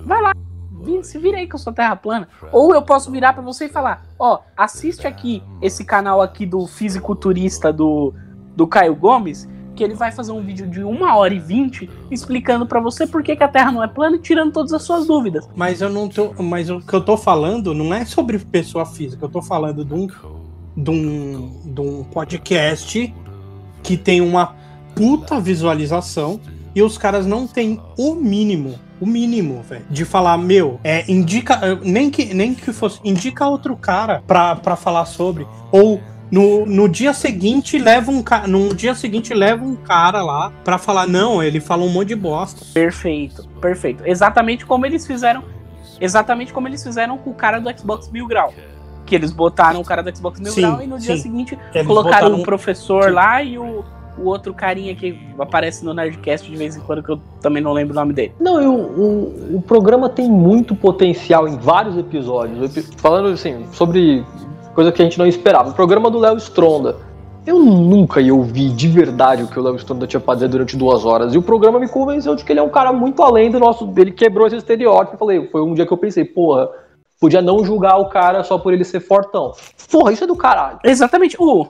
vai lá. Se vira aí que eu sou terra plana. Ou eu posso virar pra você e falar: Ó, assiste aqui esse canal aqui do fisiculturista do, do Caio Gomes. Que ele vai fazer um vídeo de uma hora e vinte explicando pra você por que, que a Terra não é plana e tirando todas as suas dúvidas. Mas eu não tô. Mas o que eu tô falando não é sobre pessoa física. Eu tô falando de um, de um, de um podcast que tem uma puta visualização e os caras não têm o mínimo. O mínimo, velho. De falar, meu, é, indica. Nem que, nem que fosse. Indica outro cara pra, pra falar sobre. Ou No, no dia seguinte leva um ca- no dia seguinte leva um cara lá pra falar não, ele falou um monte de bosta. Perfeito, perfeito. Exatamente como eles fizeram. Exatamente como eles fizeram com o cara do Xbox Mil Grau. Que eles botaram o cara do Xbox Mil Sim, Grau e no dia sim. seguinte Eles colocaram botaram um- professor Sim. lá e o, o outro carinha que aparece no Nerdcast de vez em quando, que eu também não lembro o nome dele. Não, eu, o, o programa tem muito potencial em vários episódios. Epi- Falando assim, sobre coisa que a gente não esperava. O programa do Léo Stronda. Eu nunca ia ouvir de verdade o que o Léo Stronda tinha pra dizer durante duas horas. E o programa me convenceu de que ele é um cara muito além do nosso. Ele quebrou esse estereótipo. Eu falei, foi um dia que eu pensei, porra, podia não julgar o cara só por ele ser fortão. Porra, isso é do caralho. Exatamente. O,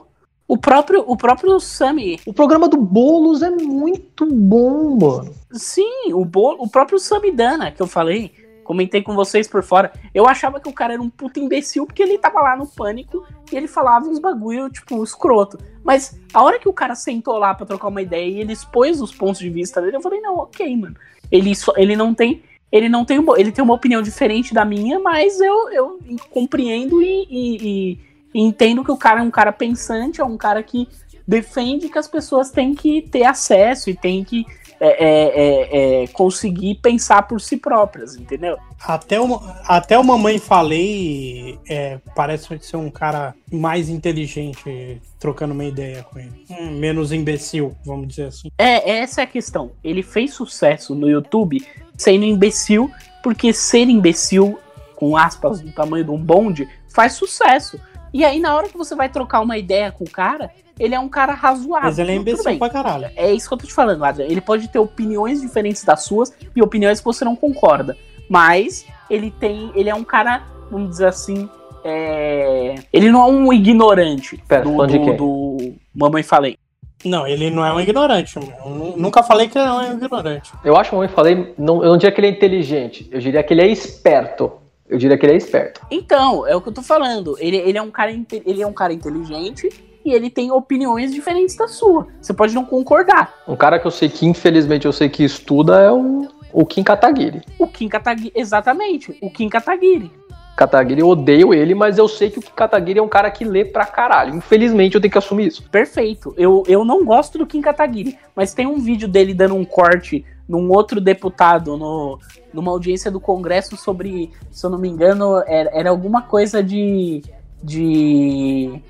o próprio o próprio Sammy. O programa do Boulos é muito bom, mano. Sim, o, Bo, o próprio Samidana, que eu falei. Comentei com vocês por fora. Eu achava que o cara era um puta imbecil porque ele tava lá no pânico e ele falava uns bagulho, tipo, escroto. Mas a hora que o cara sentou lá pra trocar uma ideia e ele expôs os pontos de vista dele, eu falei, não, ok, mano. Ele, só, ele não tem. Ele não tem. uma- Ele tem uma opinião diferente da minha, mas eu, eu compreendo e, e- e- entendo que o cara é um cara pensante, é um cara que defende que as pessoas têm que ter acesso e têm que é, é, é, é, conseguir pensar por si próprias, entendeu? Até o, até o Mamãe Falei é, parece ser um cara mais inteligente trocando uma ideia com ele. Hum, menos imbecil, vamos dizer assim. É, essa é a questão. Ele fez sucesso no YouTube sendo imbecil, porque ser imbecil, com aspas do tamanho de um bonde, faz sucesso. E aí, na hora que você vai trocar uma ideia com o cara, ele é um cara razoável. Mas ele é imbecil pra caralho. É isso que eu tô te falando, Adriano. Ele pode ter opiniões diferentes das suas e opiniões que você não concorda. Mas ele tem. Ele é um cara, vamos dizer assim. é, Ele não é um ignorante Pera, do, do, do Mamãe Falei. Não, ele não é um ignorante. Eu nu- nunca falei que ele não é um ignorante. Eu acho que eu falei, não, eu não diria que ele é inteligente, eu diria que ele é esperto. Eu diria que ele é esperto. Então, é o que eu tô falando. Ele, ele, é, um cara, ele é um cara inteligente e ele tem opiniões diferentes da sua. Você pode não concordar. Um cara que eu sei que, infelizmente, eu sei que estuda é o, o Kim Kataguiri. O Kim Kataguiri. Exatamente, o Kim Kataguiri. Kataguiri, eu odeio ele, mas eu sei que o Kim Kataguiri é um cara que lê pra caralho. Infelizmente, eu tenho que assumir isso. Perfeito. Eu, eu não gosto do Kim Kataguiri, mas tem um vídeo dele dando um corte num outro deputado no, numa audiência do Congresso sobre, se eu não me engano, era, era alguma coisa de. de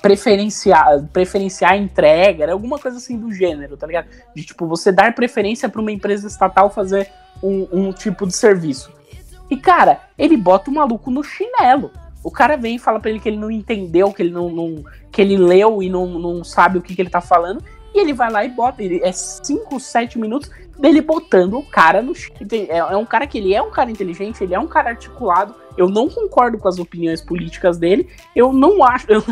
preferenciar, preferenciar entrega, era alguma coisa assim do gênero, tá ligado? De tipo, você dar preferência pra uma empresa estatal fazer um, um tipo de serviço. E cara, ele bota o maluco no chinelo. O cara vem e fala pra ele que ele não entendeu, que ele não, não- que ele leu e não, não sabe o que, que ele tá falando. E ele vai lá e bota. Ele, é 5, 7 minutos dele botando o cara no chi- É, é um cara que ele é um cara inteligente, ele é um cara articulado. Eu não concordo com as opiniões políticas dele. Eu não acho. eu-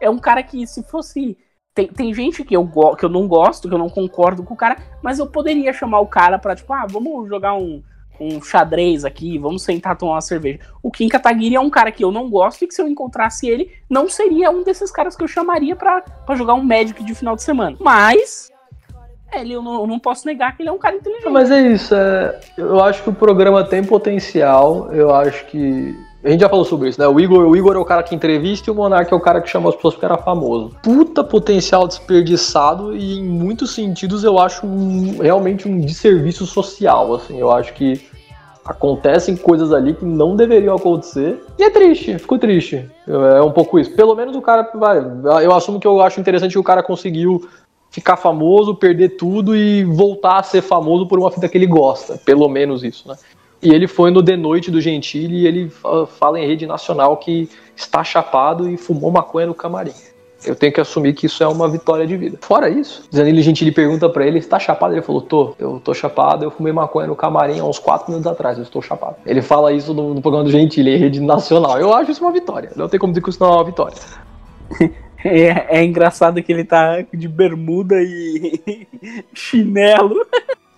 é um cara que, se fosse. Tem, tem gente que eu, que eu não gosto, que eu não concordo com o cara, mas eu poderia chamar o cara pra, tipo, ah, vamos jogar um, um xadrez aqui, vamos sentar tomar uma cerveja. O Kim Kataguiri é um cara que eu não gosto e que se eu encontrasse ele, não seria um desses caras que eu chamaria pra jogar um Magic de final de semana. Mas, ele, eu, não, eu não posso negar que ele é um cara inteligente. Mas é isso, é, eu acho que o programa tem potencial, eu acho que. A gente já falou sobre isso, né? O Igor, o Igor é o cara que entrevista e o Monark é o cara que chama as pessoas porque era famoso. Puta potencial desperdiçado e em muitos sentidos eu acho um- realmente um desserviço social, assim. Eu acho que acontecem coisas ali que não deveriam acontecer. E é triste, ficou triste. É um pouco isso. Pelo menos o cara. Eu assumo que eu acho interessante que o cara conseguiu ficar famoso, perder tudo e voltar a ser famoso por uma fita que ele gosta. Pelo menos isso, né? E ele foi no The Noite do Gentili e ele fa- fala em rede nacional que está chapado e fumou maconha no camarim. Eu tenho que assumir que isso é uma vitória de vida. Fora isso, Danilo Gentili pergunta pra ele, está chapado? Ele falou, tô, eu tô chapado, eu fumei maconha no camarim há uns 4 minutos atrás, eu estou chapado. Ele fala isso no, no programa do Gentili, em rede nacional. Eu acho isso uma vitória. Não tem como dizer que isso não é uma vitória. É, é engraçado que ele tá de bermuda e chinelo.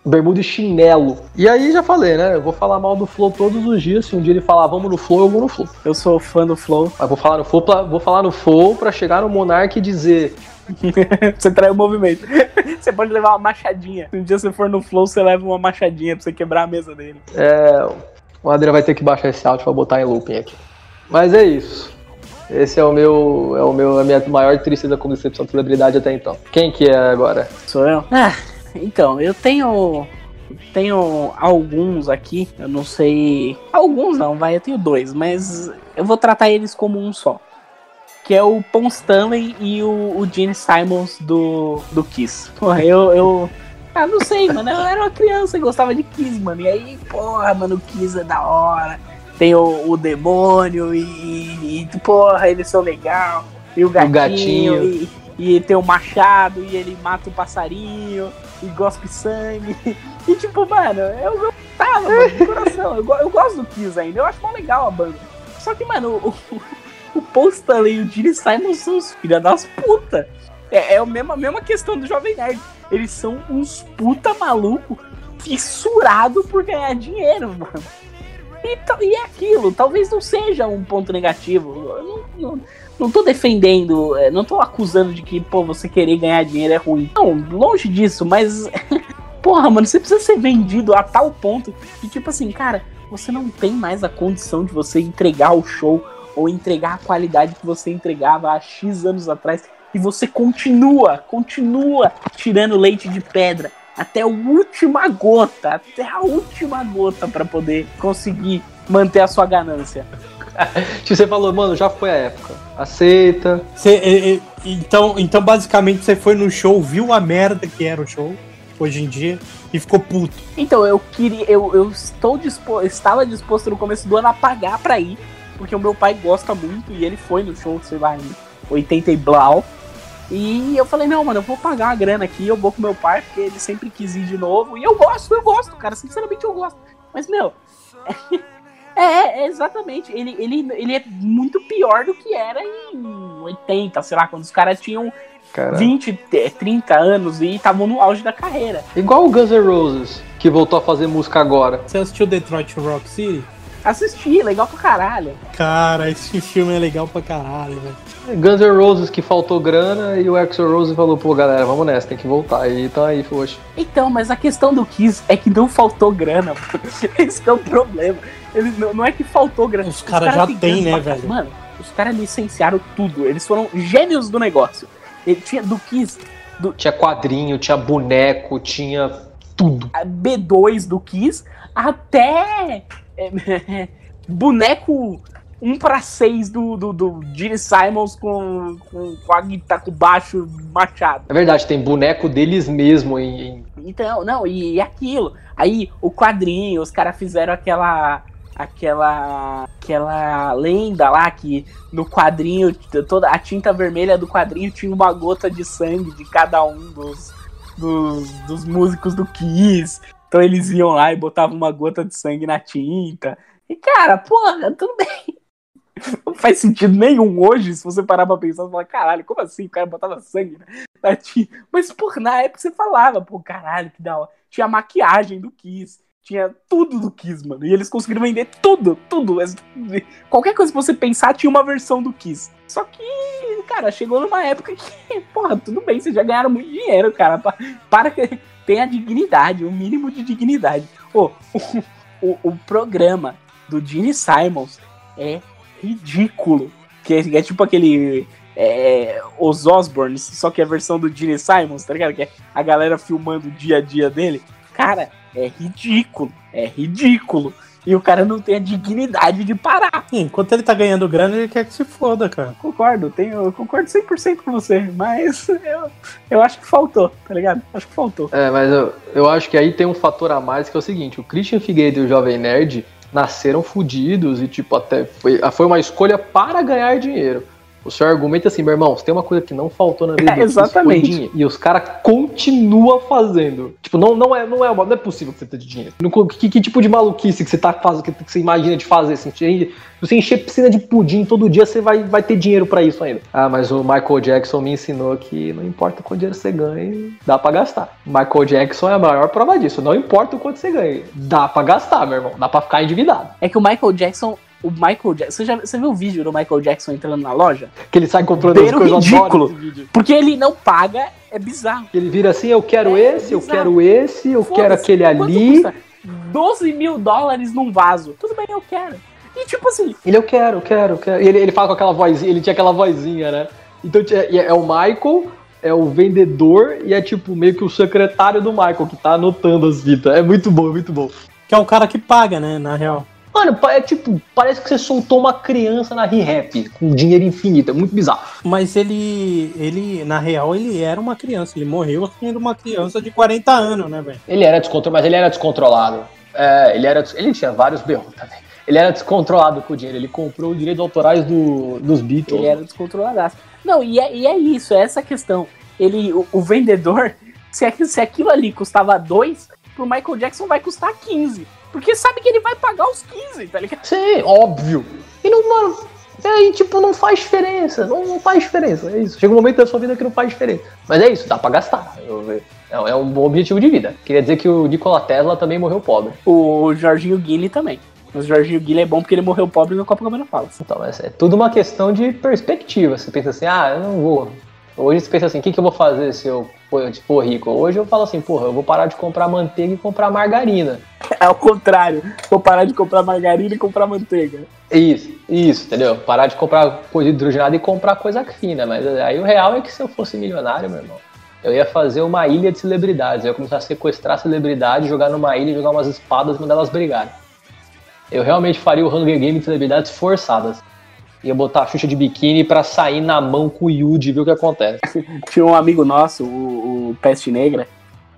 Bermuda e chinelo. E aí já falei, né? Eu vou falar mal do Flow todos os dias. Se um dia ele falar vamos no Flow, eu vou no Flow. Eu sou fã do Flow. Mas vou falar no Flow pra, vou falar no Flow pra chegar no Monark e dizer. você trai o movimento. Você pode levar uma machadinha. Se um dia você for no Flow, você leva uma machadinha pra você quebrar a mesa dele. É, o Adriano vai ter que baixar esse áudio pra botar em looping aqui. Mas é isso. Esse é o meu, é o meu, a minha maior tristeza como decepção de celebridade até então. Quem que é agora? Sou eu? Ah, então, eu tenho. Tenho alguns aqui, eu não sei. Alguns não, vai, eu tenho dois, mas eu vou tratar eles como um só. Que é o Paul Stanley e o, o Gene Simons do, do Kiss. Porra, eu, eu. Ah, não sei, mano. Eu era uma criança e gostava de Kiss, mano. E aí, porra, mano, o Kiss é da hora. Tem o, o demônio e, e, porra, eles são legal. E o gatinho, O gatinho. E, e tem o machado e ele mata o passarinho e gospe sangue. E tipo, mano, eu gostava, mano, de coração. Eu, eu gosto do Kiss ainda, eu acho mó legal a banda. Só que, mano, o, o Stanley e o Gene Simon são os filha das puta. É, é a mesma, a mesma questão do Jovem Nerd. Eles são uns puta maluco fissurado por ganhar dinheiro, mano. E, ta- e é aquilo, talvez não seja um ponto negativo. Eu não, não, não tô defendendo, é, não tô acusando de que, pô, você querer ganhar dinheiro é ruim. Não, longe disso, mas. Porra, mano, você precisa ser vendido a tal ponto que, tipo assim, cara, você não tem mais a condição de você entregar o show ou entregar a qualidade que você entregava há X anos atrás e você continua, continua tirando leite de pedra até a última gota, até a última gota pra poder conseguir manter a sua ganância. Tipo, você falou, mano, já foi a época. Aceita. Você, é, é, então, então, basicamente, você foi no show, viu a merda que era o show hoje em dia e ficou puto. Então eu queria, eu, eu estou dispo, estava disposto no começo do ano a pagar pra ir, porque o meu pai gosta muito e ele foi no show, sei lá, em 80 e blau. E eu falei, não, mano, eu vou pagar uma grana aqui, eu vou com meu pai, porque ele sempre quis ir de novo. E eu gosto, eu gosto, cara, sinceramente eu gosto. Mas, meu, é, exatamente, ele, ele, ele é muito pior do que era em 80, sei lá, quando os caras tinham Cara. 20, eh, 30 anos e estavam no auge da carreira. Igual o Guns N' Roses, que voltou a fazer música agora. Você assistiu Detroit Rock City? Assisti, legal pra caralho. Cara, esse filme é legal pra caralho, velho. Guns N' Roses que faltou grana e o Axl Rose falou, pô, galera, vamos nessa, tem que voltar. E então aí, poxa. Então, mas a questão do Kiss é que não faltou grana. mano. Esse é o problema. Ele, não, não é que faltou grana. Os caras já têm têm, grana né, pra- velho? Mano, os caras licenciaram tudo. Eles foram gênios do negócio. Ele tinha do Kiss, Tinha quadrinho, tinha boneco, tinha tudo. a B2 do Kiss, até boneco 1 para 6 do, do, do Gene Simons com, com, com a guitarra, com baixo machado. É verdade, tem boneco deles mesmo em. em- Então, não, e, e aquilo. Aí o quadrinho, os caras fizeram aquela. Aquela. Aquela lenda lá que no quadrinho, toda a tinta vermelha do quadrinho tinha uma gota de sangue de cada um dos, dos, dos músicos do Kiss. Então eles iam lá e botavam uma gota de sangue na tinta. E cara, porra, tudo bem. Não faz sentido nenhum hoje, se você parar pra pensar, você fala, caralho, como assim? O cara botava sangue tinta. Mas, por na época você falava, pô, caralho, que da hora. Tinha a maquiagem do Kiss, tinha tudo do Kiss, mano. E eles conseguiram vender tudo, tudo. Qualquer coisa que você pensar tinha uma versão do Kiss. Só que, cara, chegou numa época que, porra, tudo bem, vocês já ganharam muito dinheiro, cara. Pa- Para que tenha dignidade, o mínimo de dignidade. Ô, o, o, o programa do Gene Simons é ridículo. Que é, é tipo aquele. É, os Osborns, só que é a versão do Gene Simons, tá ligado? Que é a galera filmando o dia a dia dele. Cara, é ridículo. É ridículo. E o cara não tem a dignidade de parar. Sim, enquanto ele tá ganhando grana, ele quer que se foda, cara. Concordo, tenho, eu concordo 100% com você, mas eu, eu acho que faltou, tá ligado? Acho que faltou. É, mas eu, eu acho que aí tem um fator a mais que é o seguinte: o Christian Figueiredo e o Jovem Nerd nasceram fudidos e, tipo, até foi, foi uma escolha para ganhar dinheiro. O seu argumento é assim, meu irmão, se tem uma coisa que não faltou na vida É, do exatamente. dinheiro. E os caras continuam fazendo. Tipo, não, não, é, não, é, não é possível que você tenha de dinheiro. Que, que tipo de maluquice que você tá fazendo, que, que você imagina de fazer? Assim, se você encher piscina de pudim todo dia, você vai, vai ter dinheiro pra isso ainda. Ah, mas o Michael Jackson me ensinou que não importa quanto dinheiro você ganha, dá pra gastar. Michael Jackson é a maior prova disso. Não importa o quanto você ganha, dá pra gastar, meu irmão. Dá pra ficar endividado. É que o Michael Jackson. O Michael Jackson. Você, já, você viu o vídeo do Michael Jackson entrando na loja? Que ele sai comprando Beiro as coisas, eu ridículo. Porque ele não paga, é bizarro. Ele vira assim, eu quero É, esse, eu bizarro. quero esse, eu quero aquele ali. custa? 12 mil dólares num vaso. Tudo bem, eu quero. E tipo assim, Ele, eu quero, eu quero, eu quero. E ele, ele fala com aquela vozinha, ele tinha aquela vozinha, né? Então e é o Michael, é o vendedor e é tipo meio que o secretário do Michael que tá anotando as fitas. É muito bom, é muito bom. Que é o cara que paga, né, na real. Mano, é tipo, parece que você soltou uma criança na ReHap com dinheiro infinito, é muito bizarro. Mas ele, ele, na real, ele era uma criança. Ele morreu sendo uma criança de 40 anos, né, velho? Ele era descontrolado, mas ele era descontrolado. É, ele era. Ele tinha vários berros também. Ele era descontrolado com o dinheiro. Ele comprou os direitos autorais do, dos Beatles. ele era descontroladaço. Não, e é, e é isso, é essa questão. Ele, o, o vendedor, se, se aquilo ali custava 2, pro Michael Jackson vai custar 15. Porque sabe que ele vai pagar os 15, tá ligado? Sim, óbvio. E não, mano. E aí, tipo, não faz diferença. Não, não faz diferença. É isso. Chega um momento da sua vida que não faz diferença. Mas é isso, dá pra gastar. Eu- É, é um bom objetivo de vida. Queria dizer que o Nikola Tesla também morreu pobre. O Jorginho Guile também. Mas o Jorginho Guile é bom porque ele morreu pobre no Copacabana Palace. Então, mas é tudo uma questão de perspectiva. Você pensa assim, ah, eu não vou. Hoje você pensa assim, o que, que eu vou fazer se eu for, rico? Hoje eu falo assim, porra, eu vou parar de comprar manteiga e comprar margarina. É ao contrário. Vou parar de comprar margarina e comprar manteiga. Isso, isso, entendeu? Parar de comprar coisa hidrogenada e comprar coisa fina. Mas aí o real é que se eu fosse milionário, meu irmão, eu ia fazer uma ilha de celebridades. Eu ia começar a sequestrar celebridades, jogar numa ilha, jogar umas espadas e mandar elas brigarem. Eu realmente faria o Hunger Game de celebridades forçadas. Ia botar a Xuxa de biquíni pra sair na mão com o Yuji e ver o que acontece. Tinha um amigo nosso, o, o Peste Negra,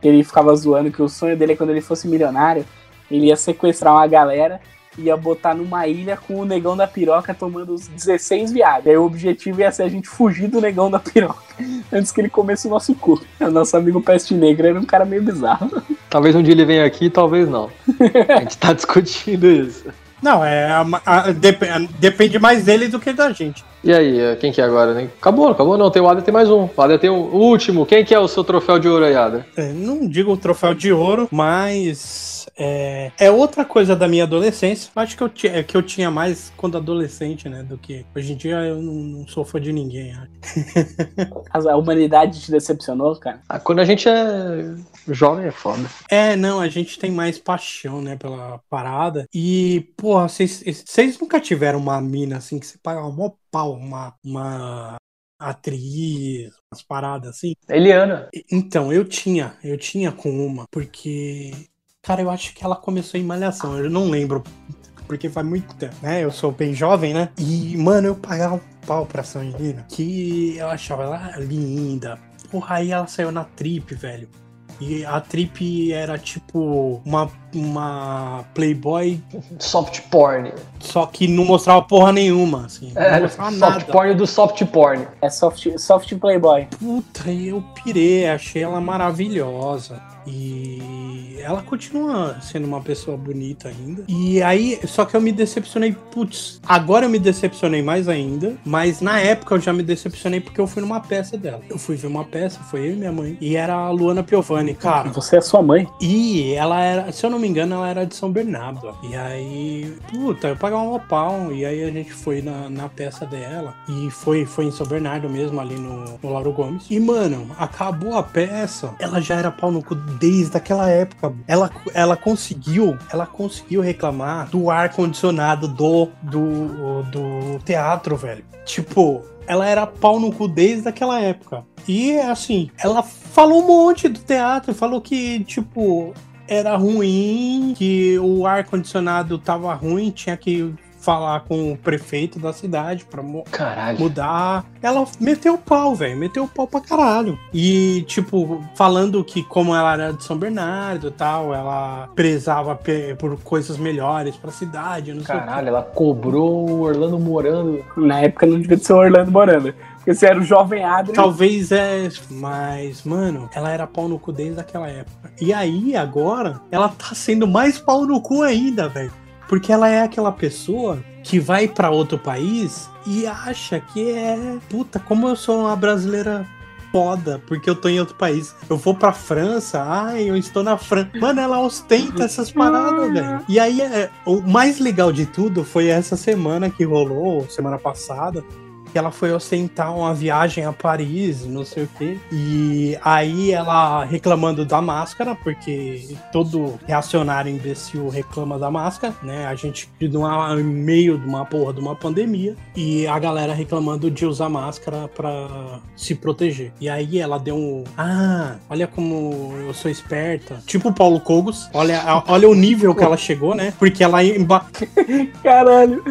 que ele ficava zoando que o sonho dele é quando ele fosse milionário, ele ia sequestrar uma galera e ia botar numa ilha com o negão da piroca tomando os 16 viados. E aí o objetivo ia ser a gente fugir do negão da piroca antes que ele comesse o nosso cu. O nosso amigo Peste Negra era um cara meio bizarro. Talvez um dia ele venha aqui, talvez não. A gente tá discutindo isso. Não, é a- a- dep- depende mais dele do que da gente. E aí, eh, quem que é agora, né? Acabou, acabou não. Tem o Ada, tem mais um. O Ada tem o último. Quem que é o seu troféu de ouro aí, Ada? É, não digo o troféu de ouro, mas é, é outra coisa da minha adolescência. Acho que eu, ti- é que eu tinha mais quando adolescente, né? Do que hoje em dia eu não, não sou fã de ninguém. acho. A humanidade te decepcionou, cara? Ah, quando a gente é jovem é foda. É, não, a gente tem mais paixão, né, pela parada. E, porra, vocês nunca tiveram uma mina assim que você paga um mó pau, uma, uma atriz, umas paradas assim? Eliana. Então, eu tinha, eu tinha com uma, porque, cara, eu acho que ela começou em Malhação, eu não lembro, porque faz muito tempo, né? Eu sou bem jovem, né? E, mano, eu pagava um pau pra essa menina, que eu achava ela linda. Porra, aí ela saiu na trip, velho. E a trip era tipo uma, uma Playboy, Soft porn. só que não mostrava porra nenhuma, assim. Não É, mostrava soft nada. porn do soft porn. É soft, soft playboy. Puta, eu pirei, achei ela maravilhosa. E ela continua sendo uma pessoa bonita ainda. E aí, só que eu me decepcionei, putz, agora eu me decepcionei mais ainda, mas na época eu já me decepcionei porque eu fui numa peça dela. Eu fui ver uma peça, foi eu e minha mãe, e era a Luana Piovani, cara. Você é sua mãe. E ela era, se eu não me engano, ela era de São Bernardo. E aí, puta, eu pagava um pau. E aí a gente foi na, na peça dela. E foi, foi em São Bernardo mesmo, ali no, no Lauro Gomes. E, mano, acabou a peça. Ela já era pau no cu desde aquela época. Ela, ela conseguiu, ela conseguiu reclamar do ar-condicionado do, do, do teatro, velho. Tipo, ela era pau no cu desde aquela época. E assim, ela falou um monte do teatro, falou que, tipo, era ruim, que o ar-condicionado tava ruim, tinha que falar com o prefeito da cidade Caralho. mudar. Ela meteu o pau, velho. Meteu o pau pra caralho. E, tipo, falando que como ela era de São Bernardo e tal, ela prezava por coisas melhores pra cidade, não sei. Caralho, ela cobrou o Orlando morando. Na época não devia ser o Orlando Morando. Porque você era o jovem Adrian. Talvez é, mas, mano, ela era pau no cu desde aquela época. E aí, agora, ela tá sendo mais pau no cu ainda, velho. Porque ela é aquela pessoa que vai pra outro país e acha que é. Puta, como eu sou uma brasileira foda, porque eu tô em outro país. Eu vou pra França, ai, eu estou na França. Mano, ela ostenta essas paradas, velho. E aí, é, o mais legal de tudo foi essa semana que rolou, semana passada, que ela foi ostentar uma viagem a Paris, não sei o quê. E aí ela reclamando da máscara, porque todo reacionário imbecil reclama da máscara, né? A gente no meio de uma porra de uma pandemia e a galera reclamando de usar máscara para se proteger. E aí ela deu um, ah, olha como eu sou esperta. Tipo o Paulo Cogos. Olha, olha o nível que ela chegou, né? Porque ela emba... Caralho.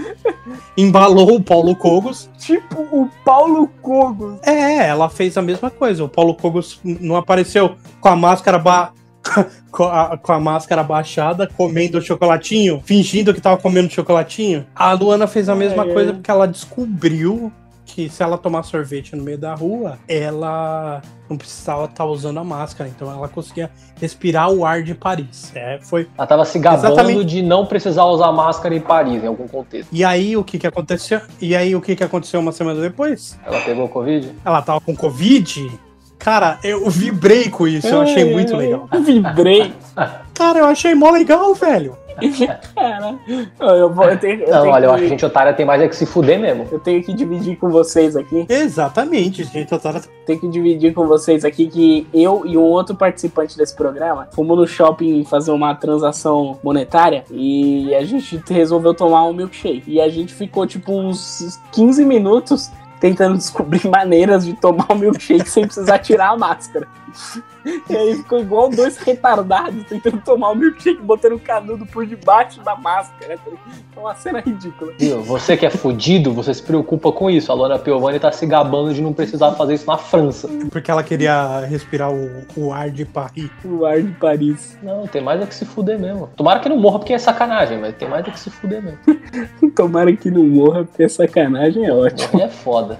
Embalou o Paulo Cogos. Tipo o Paulo Cogos. É, ela fez a mesma coisa. O Paulo Cogos não apareceu com a máscara ba... com, a, com a máscara baixada, comendo chocolatinho, fingindo que tava comendo chocolatinho. A Luana fez a mesma coisa porque ela descobriu que se ela tomar sorvete no meio da rua, ela não precisava estar tá usando a máscara, então ela conseguia respirar o ar de Paris. É, foi. Ela estava se gabando Exatamente. de não precisar usar máscara em Paris, em algum contexto. E aí o que que aconteceu? E aí o que que aconteceu uma semana depois? Ela pegou Covid? Ela tava com Covid. Cara, eu vibrei com isso, eu achei muito legal. Vibrei. Cara, eu achei mó legal, velho. Cara, eu vou, eu tenho, eu não, olha, que... eu acho que a gente otária tem mais é que se fuder mesmo. Eu tenho que dividir com vocês aqui. Exatamente, gente otária. Tenho que dividir com vocês aqui que eu e um outro participante desse programa fomos no shopping fazer uma transação monetária e a gente resolveu tomar um milkshake. E a gente ficou tipo uns 15 minutos tentando descobrir maneiras de tomar um milkshake sem precisar tirar a máscara. E aí ficou igual dois retardados tentando tomar o milkshake, botando o canudo por debaixo da máscara. É uma cena ridícula. Você que é fudido, você se preocupa com isso. A Lona Piovani tá se gabando de não precisar fazer isso na França. Porque ela queria respirar o, o ar de Paris. O ar de Paris. Não, tem mais é que se fuder mesmo. Tomara que não morra porque é sacanagem, mas tem mais é que se fuder mesmo. Tomara que não morra porque é sacanagem, é ótimo. Morrer é foda.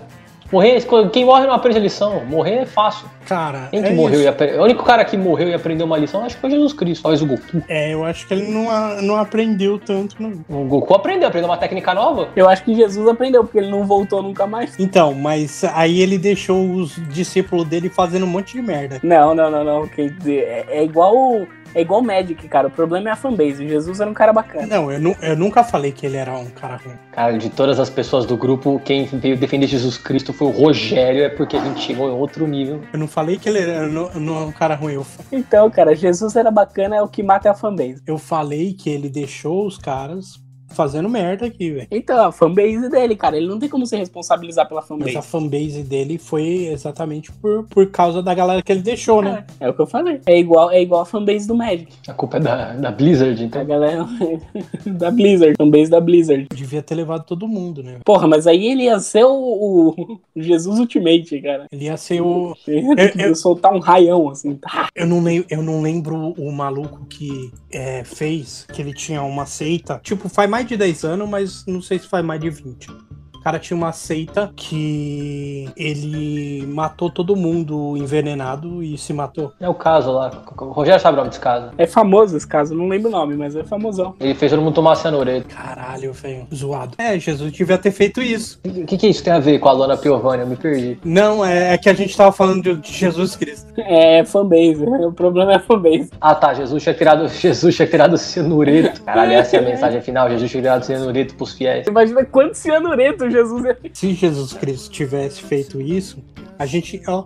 Morrer, quem morre não aprende a lição. Morrer é fácil. Cara, quem que é morreu e aprendeu? O único cara que morreu e aprendeu uma lição acho que foi Jesus Cristo, talvez o Goku. É, eu acho que ele não, não aprendeu tanto, não. O Goku aprendeu, aprendeu uma técnica nova. Eu acho que Jesus aprendeu, porque ele não voltou nunca mais. Então, mas aí ele deixou os discípulos dele fazendo um monte de merda. Não, não, não, não. É, é igual é igual o Magic, cara. O problema é a fanbase. Jesus era um cara bacana. Não, eu, nu eu nunca falei que ele era um cara ruim. Cara, de todas as pessoas do grupo, quem veio defender Jesus Cristo foi o Rogério, é porque a gente chegou em outro nível. Eu não falei que ele era não, não um cara ruim. Eu... Então, cara, Jesus era bacana, é o que mata a fanbase. Eu falei que ele deixou os caras fazendo merda aqui, velho. Então, a fanbase dele, cara, ele não tem como se responsabilizar pela fanbase. Mas a fanbase dele foi exatamente por, por causa da galera que ele deixou, né? É, é o que eu falei. É igual, é igual a fanbase do Magic. A culpa é da, da Blizzard, então. A galera da Blizzard, fanbase da Blizzard. Devia ter levado todo mundo, né? Porra, mas aí ele ia ser o, o Jesus Ultimate, cara. Ele ia ser o. Eu, eu, soltar um raião, assim. Tá. Eu não, lembro, eu não lembro o maluco que é, fez, que ele tinha uma seita. Tipo, faz mais de 10 anos, mas não sei se faz mais de 20 cara tinha uma seita que ele matou todo mundo envenenado e se matou. É o caso lá. O Rogério sabe o nome desse caso. É famoso esse caso, não lembro o nome, mas é famosão. Ele fez todo mundo tomar cianureto. Caralho, velho. Zoado. É, Jesus devia ter feito isso. O que, que isso tem a ver com a Lona Piovani? Eu me perdi. Não, é, é que a gente tava falando de, Jesus Cristo. É, fanbase. O problema é fanbase. Ah, tá. Jesus tinha tirado, Jesus tinha tirado cianureto. Caralho, essa é a mensagem final. Jesus tinha tirado cianureto pros fiéis. Imagina quanto cianureto Jesus é. Se Jesus Cristo tivesse feito isso, a gente. Ó,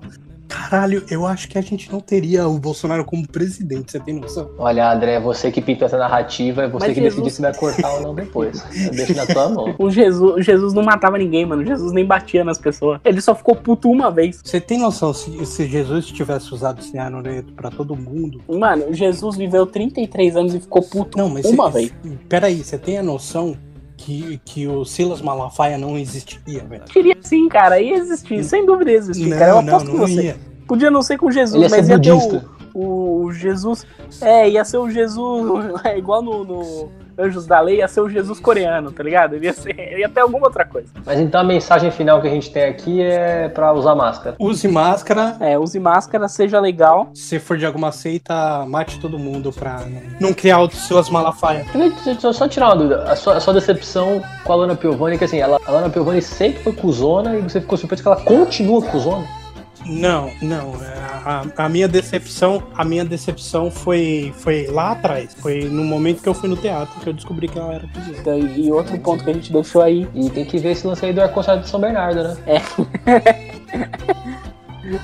caralho, eu acho que a gente não teria o Bolsonaro como presidente, você tem noção? Olha, André, é você que pinta essa narrativa, é você Mas que Jesus... decide se vai cortar ou não depois. Eu deixo na tua mão. O Jesus, Jesus não matava ninguém, mano. Jesus nem batia nas pessoas. Ele só ficou puto uma vez. Você tem noção se, se Jesus tivesse usado esse anureto pra todo mundo? Mano, Jesus viveu 33 anos e ficou puto não, mas uma cê, vez. Peraí, você tem a noção que, que o Silas Malafaia não existiria, velho. Queria sim, cara, ia existir, sem dúvida ia existir, não, cara. Eu aposto não, com você. Ia. Podia não ser com Jesus, ia mas ia budista. ter o, o, Jesus. É, ia ser o Jesus. É igual no, no Anjos da Lei ia ser o Jesus coreano, tá ligado? Ele ia, ser, ele ia ter alguma outra coisa. Mas então a mensagem final que a gente tem aqui é pra usar máscara. Use máscara. É, use máscara, seja legal. Se for de alguma seita, mate todo mundo pra não criar outros seus malafaia. Deixa eu só tirar uma dúvida. A sua, a sua decepção com a Lana Piovani, que assim, ela, a Lana Piovani sempre foi cuzona e você ficou surpreso que ela continua cuzona? Não, não. É, a, a minha decepção, a minha decepção foi, foi lá atrás. Foi no momento que eu fui no teatro que eu descobri que ela era cozinheira. Então, e outro ponto que a gente deixou aí. E tem que ver esse lance aí do ar-condicionado de São Bernardo, né?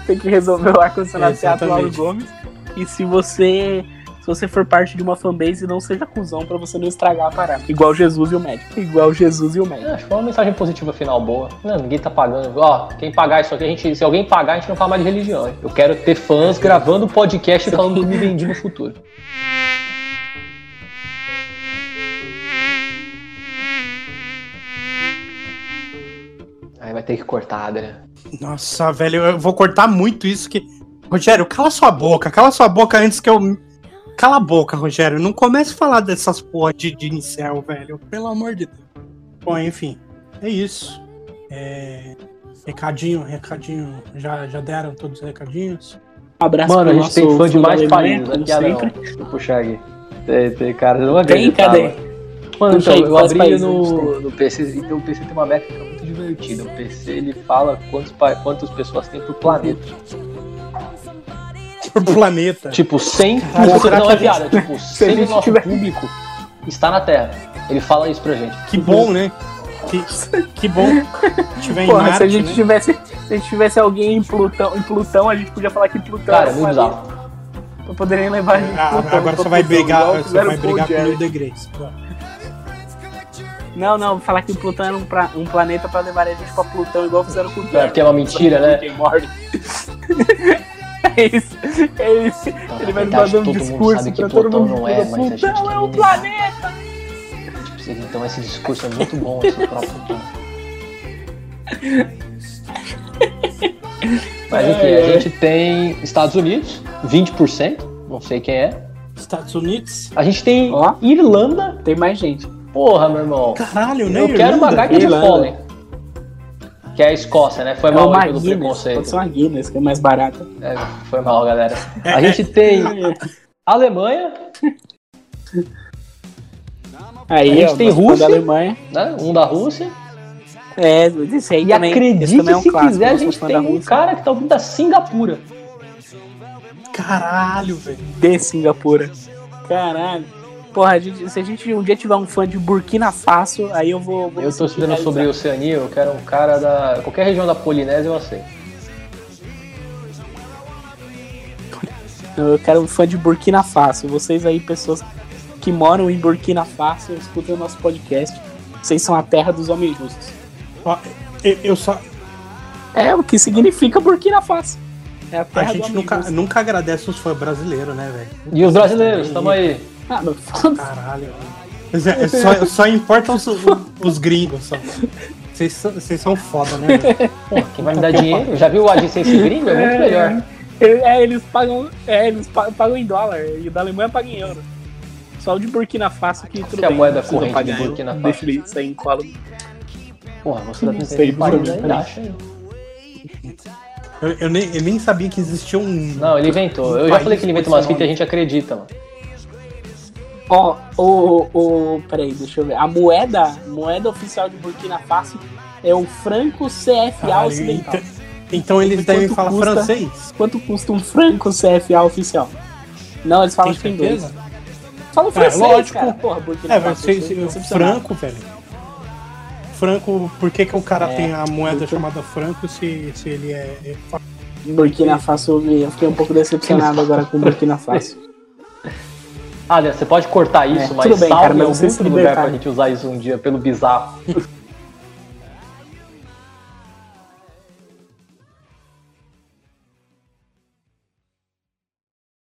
Tem que resolver o ar-condicionado do Teatro Lauro. Gomes. E se você. Se você for parte de uma fanbase, não seja cuzão pra você não estragar a parada. Igual Jesus e o médico. Igual Jesus e o médico. É, acho que foi uma mensagem positiva final boa. Não, ninguém tá pagando. Ó, quem pagar isso aqui, a gente, se alguém pagar, a gente não fala mais de religião. hein? Eu quero ter fãs gravando podcast e falando que me vendi no futuro. Aí vai ter que cortar, Adrian. Nossa, velho, eu vou cortar muito isso que. Rogério, cala sua boca, cala sua boca antes que eu. Cala a boca, Rogério. Não comece a falar dessas porra de, de incel, velho. Pelo amor de Deus. Bom, enfim, é isso. É, Recadinho, recadinho. Já, já deram todos os recadinhos? Um abraço Mano, a pro gente tem fã de mais países aqui, não. sempre. Deixa eu puxar aqui. Tem, tem cara, eu não Tem, cadê? Mano, então, aí, eu abri países no, no PC, então o PC tem uma métrica muito divertida. O PC ele fala quantos, pa- quantas pessoas tem por planeta. Por planeta. Tipo, 100 Caralho, será não é a piada, tipo, a 100 do gente nosso tiver- público está na Terra. Ele fala isso pra gente. Que bom, né? Que, que bom. Tiver em Porra, Marte, se a gente né? tivesse. Se a gente tivesse alguém em Plutão, em Plutão, a gente podia falar que Plutão Cara, é era um muito bizarro. Pra poderem levar a gente Ah, Plutão, agora você vai Plutão, brigar, igual você vai com o brigar com o. Neil deGrasse. Não, não, falar que o Plutão era um, pra- um planeta pra levar a gente pra Plutão, igual fizeram com o É, Jerry. porque é uma mentira, né? É isso, é isso. Então, Ele vai verdade, mandando todo mundo discurso sabe que pra todo Plutão mundo. não é, mas a gente Plutão é um planeta! Então esse discurso é muito bom, esse próprio tom. Mas enfim, É, a gente tem Estados Unidos, 20%, não sei quem é. Estados Unidos? A gente tem Ó. Irlanda. Tem mais gente. Porra, meu irmão. Caralho, né? Eu quero uma Irlanda? gaita de Irlanda. Que é a Escócia, né? Foi É mal pelo Guinness, preconceito. pode ser uma Guinness, que é mais barata. É, foi mal, galera. A gente tem Alemanha, Aí, A gente ó, tem Rússia. da Alemanha. né? Um da Rússia. É, esse aí E também. acredite também é um se clássico, quiser, a gente tem um cara que tá ouvindo da Singapura. Caralho, velho. de Singapura. Caralho. Porra, a gente- se a gente um dia tiver um fã de Burkina Faso, aí eu vou. vou Eu tô estudando sobre. Oceania, eu quero um cara da. Qualquer região da Polinésia eu aceito. Eu quero um fã de Burkina Faso. Vocês aí, pessoas que moram em Burkina Faso, escutem o nosso podcast. Vocês são a terra dos homens justos. Eu, eu só. É o que significa Burkina Faso. É a A gente nunca, justo. nunca agradece os fãs brasileiros, né, velho? E os brasileiros, tamo aí. Ah. Caralho. Mas é- é só, só importa os, os gringos, só. Vocês são, vocês são foda, né? Pô, quem vai me dar dinheiro? Já viu o AdSense gringo? É muito melhor. É, eles pagam. É, eles pa- pagam em dólar. E o da Alemanha paga em euro. Só o de Burkina Faso que tudo é a bem, moeda não precisa corrente de. Burkina Faso? Deixa ele sair em colo. Porra, você tá Não sei, país acha aí. Eu, eu nem, eu nem sabia que existia um. Não, ele inventou. Eu já falei que ele inventa umas fitas e a gente acredita, mano. Ó, o, o. Peraí, deixa eu ver. A moeda, moeda oficial de Burkina Faso é o franco CFA Caralho, ocidental. então, então eles Quanto devem falar custa? francês. Quanto custa um franco CFA oficial? Não, eles falam Tem dois. certeza? Falam É, francês, lógico. cara. Porra, Burkina É, Faso. você, você, franco, velho. Franco, por que, que o cara É, tem a moeda muito- chamada franco se, se ele é. é Burkina Faso, eu fiquei um pouco decepcionado agora com Burkina Faso. Olha, você pode cortar isso, É, mas bem, salve cara, mas algum lugar pra gente usar isso um dia pelo bizarro.